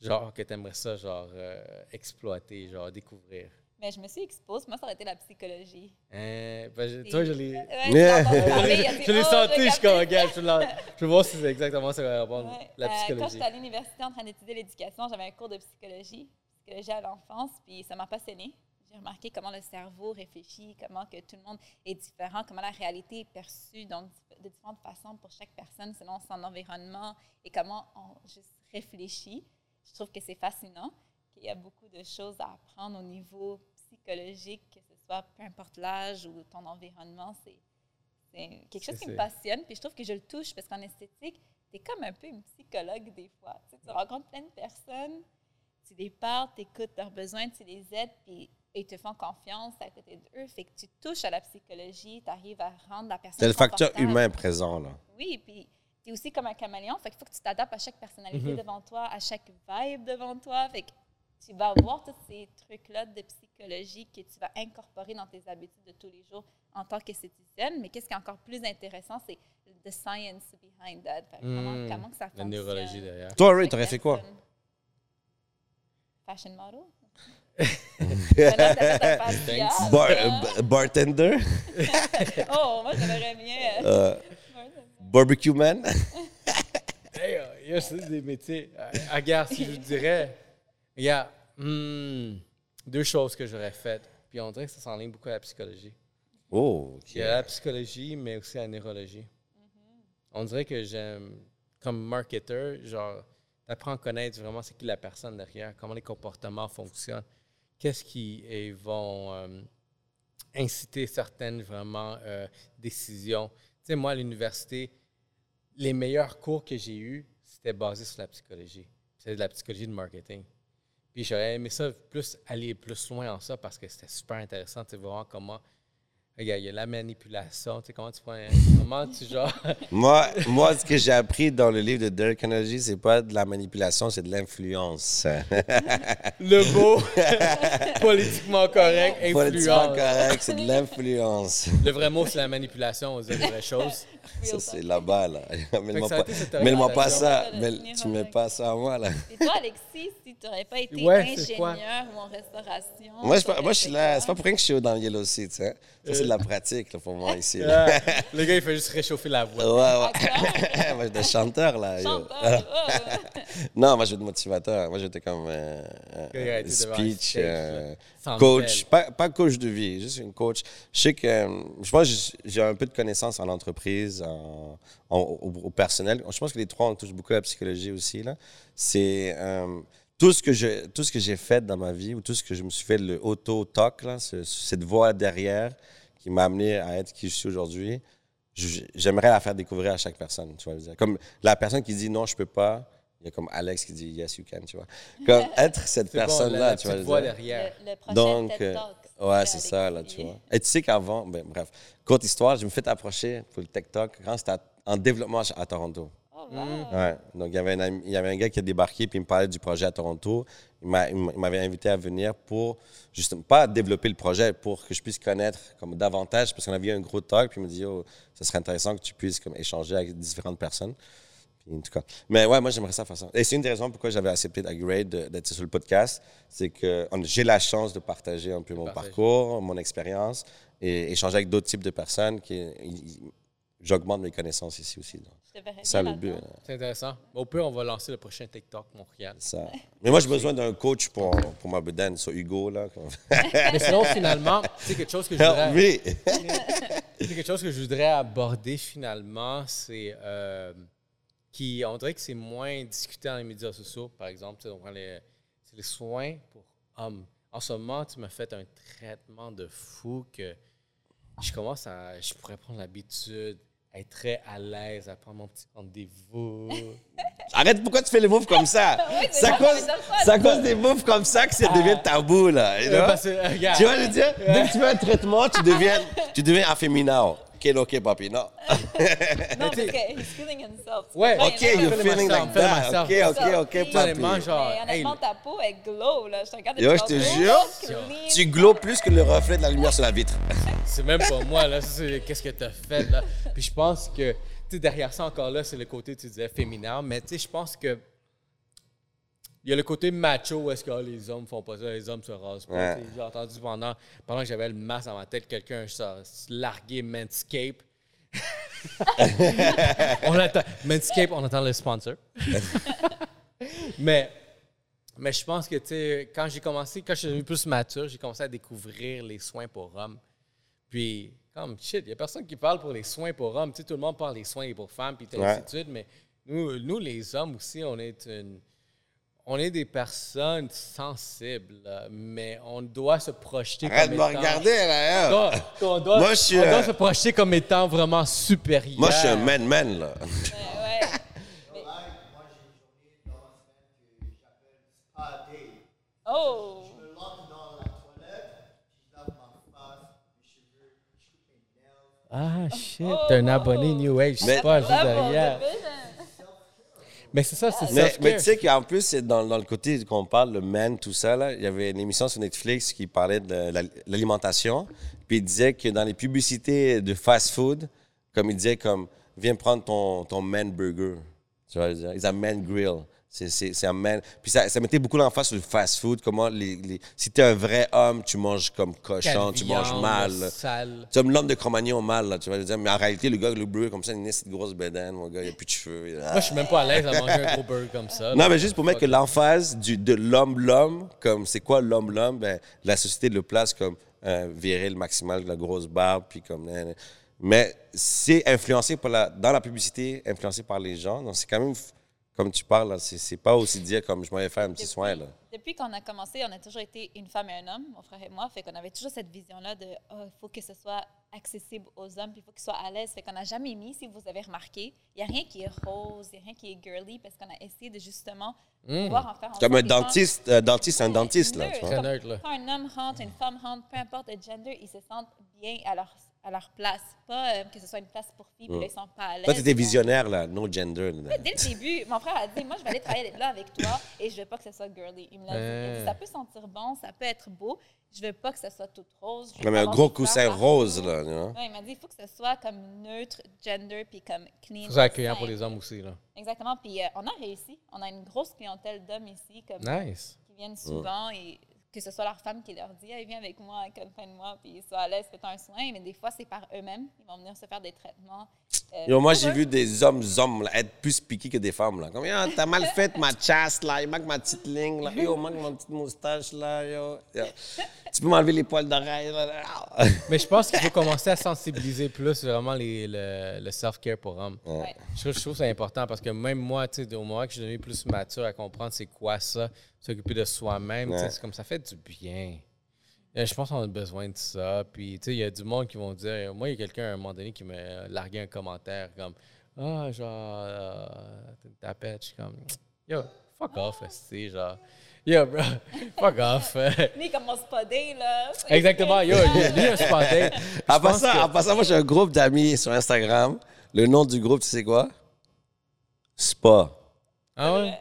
genre, que tu aimerais ça, genre, euh, exploiter, genre, découvrir? Mais je me suis exposée. Moi, ça aurait été la psychologie. Hein, ben, je- toi, je l'ai. Ouais, Je l'ai- Oh, senti, je suis comme, regarde, je veux je voir si c'est exactement ça va répondre. Ouais. La Euh, quand j'étais à l'université en train d'étudier l'éducation, j'avais un cours de psychologie, psychologie à l'enfance, puis ça m'a passionnée. J'ai remarqué comment le cerveau réfléchit, comment que tout le monde est différent, comment la réalité est perçue donc, de différentes façons pour chaque personne selon son environnement et comment on juste réfléchit. Je trouve que c'est fascinant, qu'il y a beaucoup de choses à apprendre au niveau psychologique, que ce soit peu importe l'âge ou ton environnement. C'est c'est quelque chose qui me passionne, puis je trouve que je le touche parce qu'en esthétique, tu es comme un peu une psychologue des fois. Tu, sais, tu rencontres plein de personnes, tu les parles, tu écoutes leurs besoins, tu les aides, puis ils te font confiance à côté d'eux. Fait que tu touches à la psychologie, tu arrives à rendre la personne C'est le facteur humain présent, là. Oui, puis tu es aussi comme un caméléon, fait qu'il faut que tu t'adaptes à chaque personnalité Mhm. devant toi, à chaque vibe devant toi. Fait que tu vas avoir tous ces trucs-là de psychologie que tu vas incorporer dans tes habitudes de tous les jours en tant qu'esthéticienne. Mais qu'est-ce qui est encore plus intéressant, c'est the science behind that. Fait que comment, Mm. comment que ça La fonctionne. neurologie derrière. Toi, Ray, t'aurais fait quoi? Fashion model? Bar- bartender? Oh, moi, j'aimerais bien. euh, barbecue man? Hey, euh, il y a aussi des métiers. Euh, regarde, si je vous dirais, regarde, hmm, deux choses que j'aurais faites. Puis on dirait que ça s'enligne beaucoup à la psychologie. Oh, OK. Il y a la psychologie, mais aussi la neurologie. On dirait que j'aime, comme marketeur, genre, t'apprends à connaître vraiment c'est qui la personne derrière, comment les comportements fonctionnent, qu'est-ce qui eh, vont euh, inciter certaines vraiment euh, décisions. Tu sais, moi, à l'université, les meilleurs cours que j'ai eus, c'était basé sur la psychologie. C'était de la psychologie de marketing. Puis j'aurais aimé ça plus aller plus loin en ça parce que c'était super intéressant de voir comment Regarde, il y a la manipulation. Tu sais, comment tu prends. un- Comment tu genre. Moi, moi, ce que j'ai appris dans le livre de Derek Carnegie, c'est pas de la manipulation, c'est de l'influence. Le beau, politiquement correct, Politiquement influence. correct, c'est de l'influence. Le vrai mot, c'est la manipulation, on dit les vraies choses. Ça, c'est là-bas, là. Mets-moi pas, ça. Tu mets pas ça à moi, là. Et toi, Alexis, si tu n'aurais pas été Ouais, ingénieur ou en restauration. Moi, je, moi, je suis là. C'est pas pour rien que je suis dans le Yellow Sea, tu sais. Ça, c'est de la pratique, là, pour moi, ici. là. Ah, le gars, il fait juste réchauffer la voix. Ouais, ouais. moi, j'étais chanteur, là. chanteur, oh. Non, moi, j'étais motivateur. Moi, j'étais comme euh, euh, speech, stage, euh, coach. Pas, pas coach de vie, juste une coach. Je sais que, euh, je pense j'ai- un peu de connaissances en entreprise, en, en- au, au personnel. Je pense que les trois, on touche beaucoup à la psychologie aussi, là. C'est... euh, tout ce que je tout ce que j'ai fait dans ma vie ou tout ce que je me suis fait le auto talk là ce- cette voix derrière qui m'a amené à être qui je suis aujourd'hui j'aimerais la faire découvrir à chaque personne, tu vois. Comme la personne qui dit non, je peux pas, il y a comme Alex qui dit yes, you can, tu vois. Comme être cette bon, personne-là, la tu vois. voix derrière. Le, le prochain Donc, TED euh, Talk, ouais, c'est ça, là, tu vois. Et tu sais qu'avant, ben, bref, courte histoire, je me suis fait approcher pour le Talk quand c'était en développement à à Toronto. Wow. Ouais. Donc, il y, avait un ami- il y avait un gars qui a débarqué puis il me parlait du projet à Toronto. Il m'a- il m'a- il m'avait invité à venir pour, justement, pas développer le projet, pour que je puisse connaître comme davantage, parce qu'on avait eu un gros talk, puis il me dit, oh, ça serait intéressant que tu puisses comme, échanger avec différentes personnes. Puis, en tout cas. Mais ouais, moi, j'aimerais ça faire ça. Et c'est une des raisons pourquoi j'avais accepté d'Upgrade, de- d'être sur le podcast. C'est que j'ai la chance de partager un peu mon parcours, mon expérience, et échanger avec d'autres types de personnes. qui J'augmente mes connaissances ici aussi. donc. Ça le but. hein. C'est intéressant. Au pire, on va lancer le prochain TikTok Montréal. Ça. Mais moi, j'ai besoin d'un coach pour, pour ma bedaine, sur Hugo. Là. Mais sinon, finalement, c'est quelque chose que je voudrais, c'est quelque chose que je voudrais aborder finalement, c'est euh, qui, on dirait que c'est moins discuté dans les médias sociaux, par exemple. Tu sais, on prend les, c'est les soins pour hommes. En ce moment, tu m'as fait un traitement de fou que je commence à, je pourrais prendre l'habitude, être très à l'aise, à prendre mon petit rendez-vous. Arrête, pourquoi tu fais les moves comme ça? C'est à bon, cause, ça me c'est à cause des moves comme ça que ça devient tabou. Là, you know? Euh, parce regarde, Tu vois, je veux dire, dès que tu fais un traitement, tu deviens, tu deviens afféminat. OK, OK, papi, non. Non, parce que he's feeling himself. Ouais. OK, you're feeling myself, like that. OK, OK, OK, honnêtement, papi. honnêtement, ta peau, elle glow, là. Je te regarde Yo, je te jure, tu glows plus que le reflet de la lumière sur la vitre. C'est même pas moi, là. C'est qu'est-ce que t'as fait, là? Puis je pense que, tu sais, derrière ça encore là, c'est le côté, tu disais, féminin. Mais tu sais, je pense que. Il y a le côté macho où est-ce que ah, les hommes font pas ça, les hommes se rasent pas. Ouais. J'ai entendu pendant, pendant que j'avais le masque dans ma tête, quelqu'un se larguer Manscape. on attend, Manscape, on attend le sponsor. mais, mais je pense que, tu sais, quand j'ai commencé, quand je suis devenu plus mature, j'ai commencé à découvrir les soins pour hommes. Puis, comme shit, il n'y a personne qui parle pour les soins pour hommes. Tu sais, tout le monde parle des soins pour femmes, puis Ouais. ainsi de suite. Mais nous, nous, les hommes aussi, on est une. On est des personnes sensibles, mais on doit se projeter Arrête de comme me étant- regarder, là. On hein. doit, on doit- Moi, je suis, on doit euh, se projeter comme étant vraiment supérieur. Moi, je suis un man-man, là. Ouais, ouais. Mais- Moi, j'ai une journée dans la semaine que j'appelle Spa Day. Oh! Me. Ah, shit, t'es un abonné New Age, c'est pas juste derrière. Mais c'est ça, c'est Mais, self-care. mais tu sais qu'en plus, c'est dans, dans le côté qu'on parle, le man, tout ça, là, il y avait une émission sur Netflix qui parlait de la- l'alimentation. Puis il disait que dans les publicités de fast-food, comme il disait, comme, viens prendre ton, ton man burger. Tu vois, ils ont man grill. C'est- un man. Puis ça, ça mettait beaucoup l'emphase sur le fast-food. Comment les, les- si t'es un vrai homme, tu manges comme cochon, tu manges mal. Sale. Tu comme l'homme de Cro-Magnon mal, là, tu vas dire. Mais en réalité, le gars, le burger, comme ça, il a une grosse bédaine, mon gars, il a plus de cheveux. Moi, je suis même pas à l'aise à manger un gros burger comme ça. non, mais juste pour mettre que l'emphase du, de l'homme-l'homme, comme c'est quoi l'homme-l'homme, ben, la société le place comme euh, viril maximal, la grosse barbe, puis comme. Mais c'est influencé par la, dans la publicité, influencé par les gens. Donc c'est quand même comme tu parles, là, c'est c'est pas aussi dire comme je m'en vais faire un petit soin. Là. Depuis qu'on a commencé, on a toujours été une femme et un homme, mon frère et moi. Fait qu'on avait toujours cette vision-là de oh, il faut que ce soit accessible aux hommes, puis il faut qu'ils soient à l'aise. Fait qu'on n'a jamais mis, si vous avez remarqué, il n'y a rien qui est rose, il n'y a rien qui est girly, parce qu'on a essayé de justement pouvoir en faire Hmm. Comme un dentiste, euh, dentiste, un dentiste, là. Tu vois? Quand un homme rentre, une femme rentre, peu importe le gender, ils se sentent bien à leur, à leur place. Pas euh, que ce soit une place pour filles, puis là, ils sont pas à l'aise. Toi, t'étais visionnaire, là, no gender. là. Dès le début, mon frère a dit Moi, je vais aller travailler là avec toi et je veux pas que ce soit girly. Il me l'a dit. Euh. Ça peut sentir bon, ça peut être beau. Je veux pas que ce soit tout rose. Comme un gros coussin partout. rose, là. Ouais, il m'a dit il faut que ce soit comme neutre, gender, puis comme clean. Faut ça accueillant pour les hommes aussi, là. Exactement. Puis euh, on a réussi. On a une grosse clientèle d'hommes ici comme, Nice. qui viennent souvent et que ce soit leur femme qui leur dit hey, viens avec moi, accompagne-moi, puis ils soient à l'aise, fais-toi un soin. Mais des fois, c'est par eux-mêmes. Ils vont venir se faire des traitements. euh, Yo, moi, j'ai vu des hommes, hommes, là, être plus piqués que des femmes, là. Comme, yo, t'as mal fait ma chasse, là. Il manque ma petite ligne, là. Yo, il manque ma petite moustache, là. Yo. Yo. Tu peux m'enlever les poils d'oreille, là. Mais je pense qu'il faut commencer à sensibiliser plus vraiment les, le, le self-care pour hommes. Ouais. Je trouve, je trouve que c'est important parce que même moi, tu sais, au moment que je suis devenu plus mature à comprendre c'est quoi ça, s'occuper de soi-même, Ouais. c'est comme ça fait du bien. Euh, Je pense qu'on a besoin de ça. Puis, tu sais, il y a du monde qui vont dire. Moi, il y a quelqu'un à un moment donné qui m'a largué un commentaire comme Ah, genre, euh, t'es une tapette. Je suis comme Yo, fuck off, esti, genre. Yo, bro, fuck off. Lui, il commence pas dé, là. Exactement, yo, lui, un spadé. En passant, en passant, moi, j'ai un groupe d'amis sur Instagram. Le nom du groupe, tu sais quoi? Spa. Ah ouais?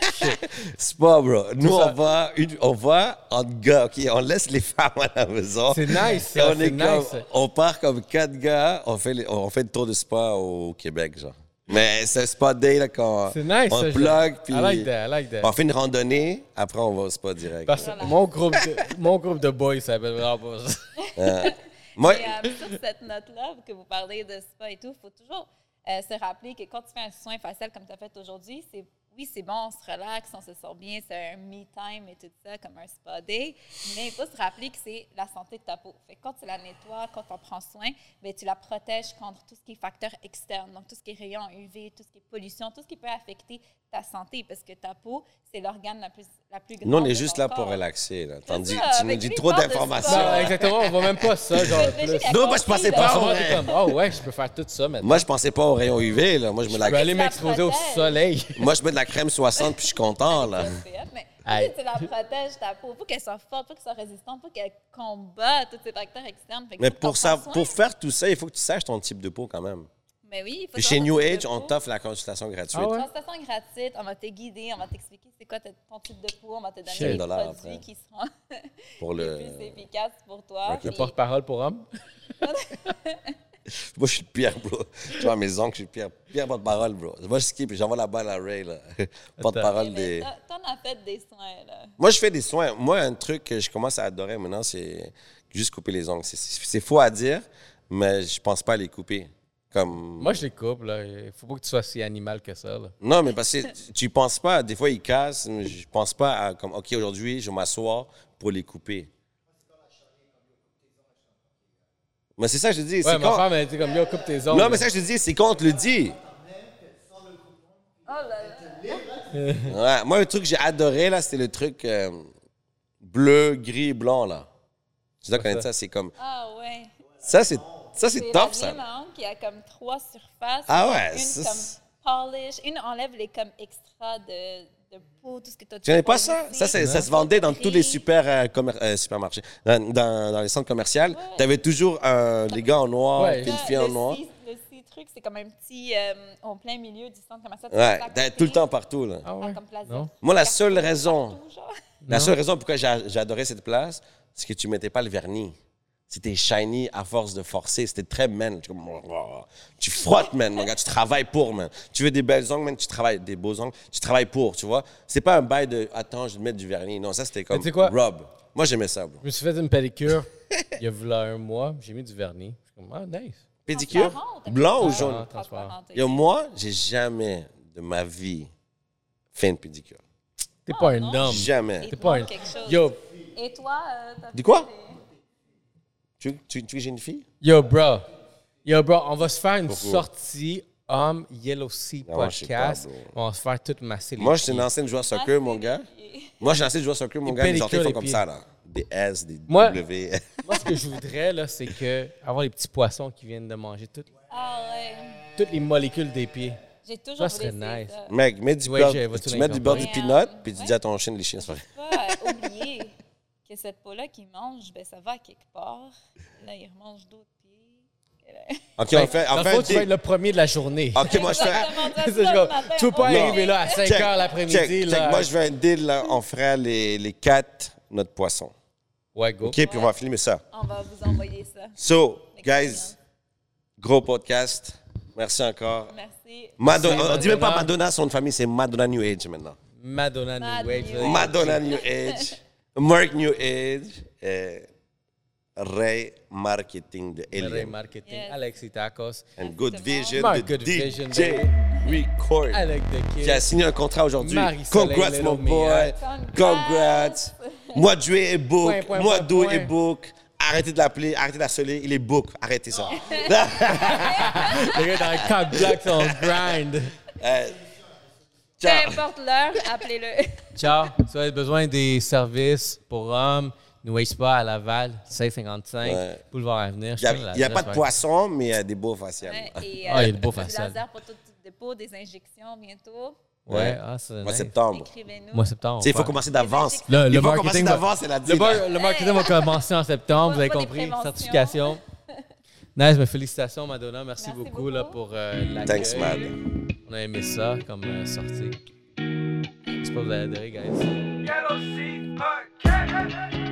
Spa, bro. Nous, on va, une- on va en gars, OK? On laisse les femmes à la maison. C'est nice, Et on, c'est est comme- nice. on part comme quatre gars, on fait, les- on fait le tour de spa au Québec, genre. Mais c'est un spa day, là, quand C'est nice, on ça, plug, puis I like that, I like that. on fait une randonnée, après on va au spa direct. Parce que Voilà. mon groupe de, mon groupe de boys s'appelle vraiment pas ça. Moi, Et euh, sur cette note-là, que vous parlez de spa et tout, il faut toujours euh, se rappeler que quand tu fais un soin facial comme tu as fait aujourd'hui, c'est oui, c'est bon, on se relaxe, on se sent bien, c'est un me time et tout ça, comme un spa day. Mais il faut se rappeler que c'est la santé de ta peau. Fait quand tu la nettoies, quand tu en prends soin, ben, tu la protèges contre tout ce qui est facteur externe, donc tout ce qui est rayons UV, tout ce qui est pollution, tout ce qui peut affecter ta santé, parce que ta peau, c'est l'organe la plus, la plus grande. nous, on est juste là pour relaxer, là. Tandis ça, que tu nous dis trop d'informations. exactement, on voit même pas ça, genre, Non, moi, je pensais pas, comme, oh ouais, je peux faire tout ça maintenant. Moi, je pensais pas au rayon UV, là. Moi, je mets, je peux la... aller Ça m'exposer au soleil. Moi, je mets de la crème 60 puis je suis content, là. Mais tu la protèges, ta peau. Il faut qu'elle soit forte, il faut qu'elle soit résistante, il faut qu'elle combatte tous ces facteurs externes. Fait que Mais pour, ça, pour faire tout ça, il faut que tu saches ton type de peau quand même. Mais oui, il faut chez New Age, on t'offre la consultation gratuite. Ah ouais? Consultation gratuite, on va te guider, on va t'expliquer c'est quoi ton type de peau, on va te donner dollars produits après. qui seront Pour les le... plus efficaces pour toi. Le porte-parole pour hommes. Moi, je suis le pire, bro. Tu vois, mes oncles, je suis le pire, pire porte-parole, bro. Moi, je skip et j'envoie la balle à Ray, là. Porte-parole Mais des... t'en- T'en as fait des soins, là. Moi, je fais des soins. Moi, un truc que je commence à adorer maintenant, c'est juste couper les ongles. C'est faux à dire, mais je pense pas à les couper. Comme... Moi, je les coupe, là. Il faut pas que tu sois si animal que ça, là. Non, mais parce que tu- penses pas, des fois ils cassent, mais je pense pas à comme, OK, aujourd'hui, je vais m'asseoir pour les couper. Mais c'est ça que je te dis. Ouais, c'est ma quand... femme, elle dit comme, yo, coupe tes ongles. Non, mais ça que je te dis, c'est quand on te le dit. Oh là là. Ouais, moi, le truc que j'ai adoré, là, c'était le truc euh, bleu, gris, blanc, là. Tu dois connaître ça, c'est comme... Ah ouais. Ça, c'est ça, c'est top, ça. ongles qui a comme trois surfaces. Ah ouais, Une ça, comme polish, une enlève les comme extra de, de peau, tout ce que tu as Tu connais pas ça? Ça, ça se vendait dans tous les super, euh, commer- euh, supermarchés. Dans, dans- dans les centres commerciaux, tu avais toujours un, les gars en noir, Ouais. puis une fille en le noir. six- Le six truc, c'est comme un petit euh, au plein milieu du centre commercial. Ouais, côté, tout le temps partout, là. Ah ah, ouais? comme. Non? Moi, la seule raison, partout, la seule raison pourquoi adoré cette place, c'est que tu mettais pas le vernis. C'était shiny à force de forcer. C'était très man. Tu, frottes, man, mon gars. Tu travailles pour, man. Tu veux des belles ongles, man. Tu travailles des beaux ongles. Tu travailles pour, tu vois. C'est pas un bail de attends, je vais te mettre du vernis. Non, ça, c'était comme quoi? rub. Moi, j'aimais ça, bro. Je me suis fait une pédicure il y a voilà un mois. J'ai mis du vernis. Je suis comme, ah, nice. Pédicure? Blanc ou jaune? Ah, transparent. Yo, moi, j'ai jamais de ma vie fait une pédicure. T'es Ah, pas un non. homme. Jamais. T'es te pas un. Yo, Et toi, euh, t'as Dis fait quoi? des- Tu, tu, tu veux que j'ai une fille? yo, bro. Yo, bro, on va se faire une sortie Homme Yellow Sea Ah ouais, je sais pas, Podcast. on va se faire tout masser les Moi, je suis pieds. un ancien joueur soccer, mon gars. Moi, j'ai un ancien joueur soccer, mon gars. Les orteils pédicure font comme pieds. ça, là. Des S, des Moi- W. Moi, ce que je voudrais, là, c'est que avoir les petits poissons qui viennent de manger toutes, Ah ouais. toutes les molécules des pieds. J'ai toujours Ça serait nice. Mec, mets du Ouais, beurre, tu mets du beurre, du peanut, puis tu dis à ton chien de les chiens, c'est vrai. Que cette peau-là qu'il mange, ben, ça va à quelque part. Là, il remange d'autres pieds. Là- OK, on fait, un tu vas être le premier de la journée. OK, moi, je fais... Tu peux pas arriver là à 5 Check, heures l'après-midi. check, check. là. Moi, je veux un deal, là. On fera les, les quatre, notre poisson. Ouais, go. OK, puis on va filmer ça. On va vous envoyer ça. So, guys, gros podcast. Merci encore. Merci. Madonna, C'est on dit même pas Madonna. Son famille, c'est Madonna New Age maintenant. Madonna New allez- Madonna New Age, Mark New Age, et Ray Marketing de Ray Alien. Marketing. Yes. Tacos. And Good Vision Mark de Good Vision, DJ Record. Avec The Qui a signé un contrat aujourd'hui. Congrats, mon boy. Congrats. De juillet est book. D'août point. est book. Arrêtez de l'appeler, arrêtez d'harceler. Il est book. Arrêtez ça. Le gars dans le cock block le grind. Euh, Peu ciao. importe l'heure, appelez-le. Ciao. Si vous avez besoin des services pour hommes, New Age Spa à Laval, 655, Ouais. Boulevard Avenir. Il n'y a, pas de poisson, mais il y a des beaux faciales. Ouais, et, Ah, il y a le beau du facial. laser pour tout de peau, des injections bientôt. Ouais, ah, c'est Mois nice. septembre. Mois septembre. Il faut ouais. commencer d'avance. Le, le il faut commencer marketing d'avance, le, le marketing va commencer en septembre, vous avez des compris. Certification. Nice, mais félicitations, Madonna. Merci, Merci beaucoup, beaucoup. là, pour euh, l'accueil. Thanks, Mad. On a aimé ça comme euh, sortie. J'espère que vous avez adoré, guys. Yellow Sea Podcast.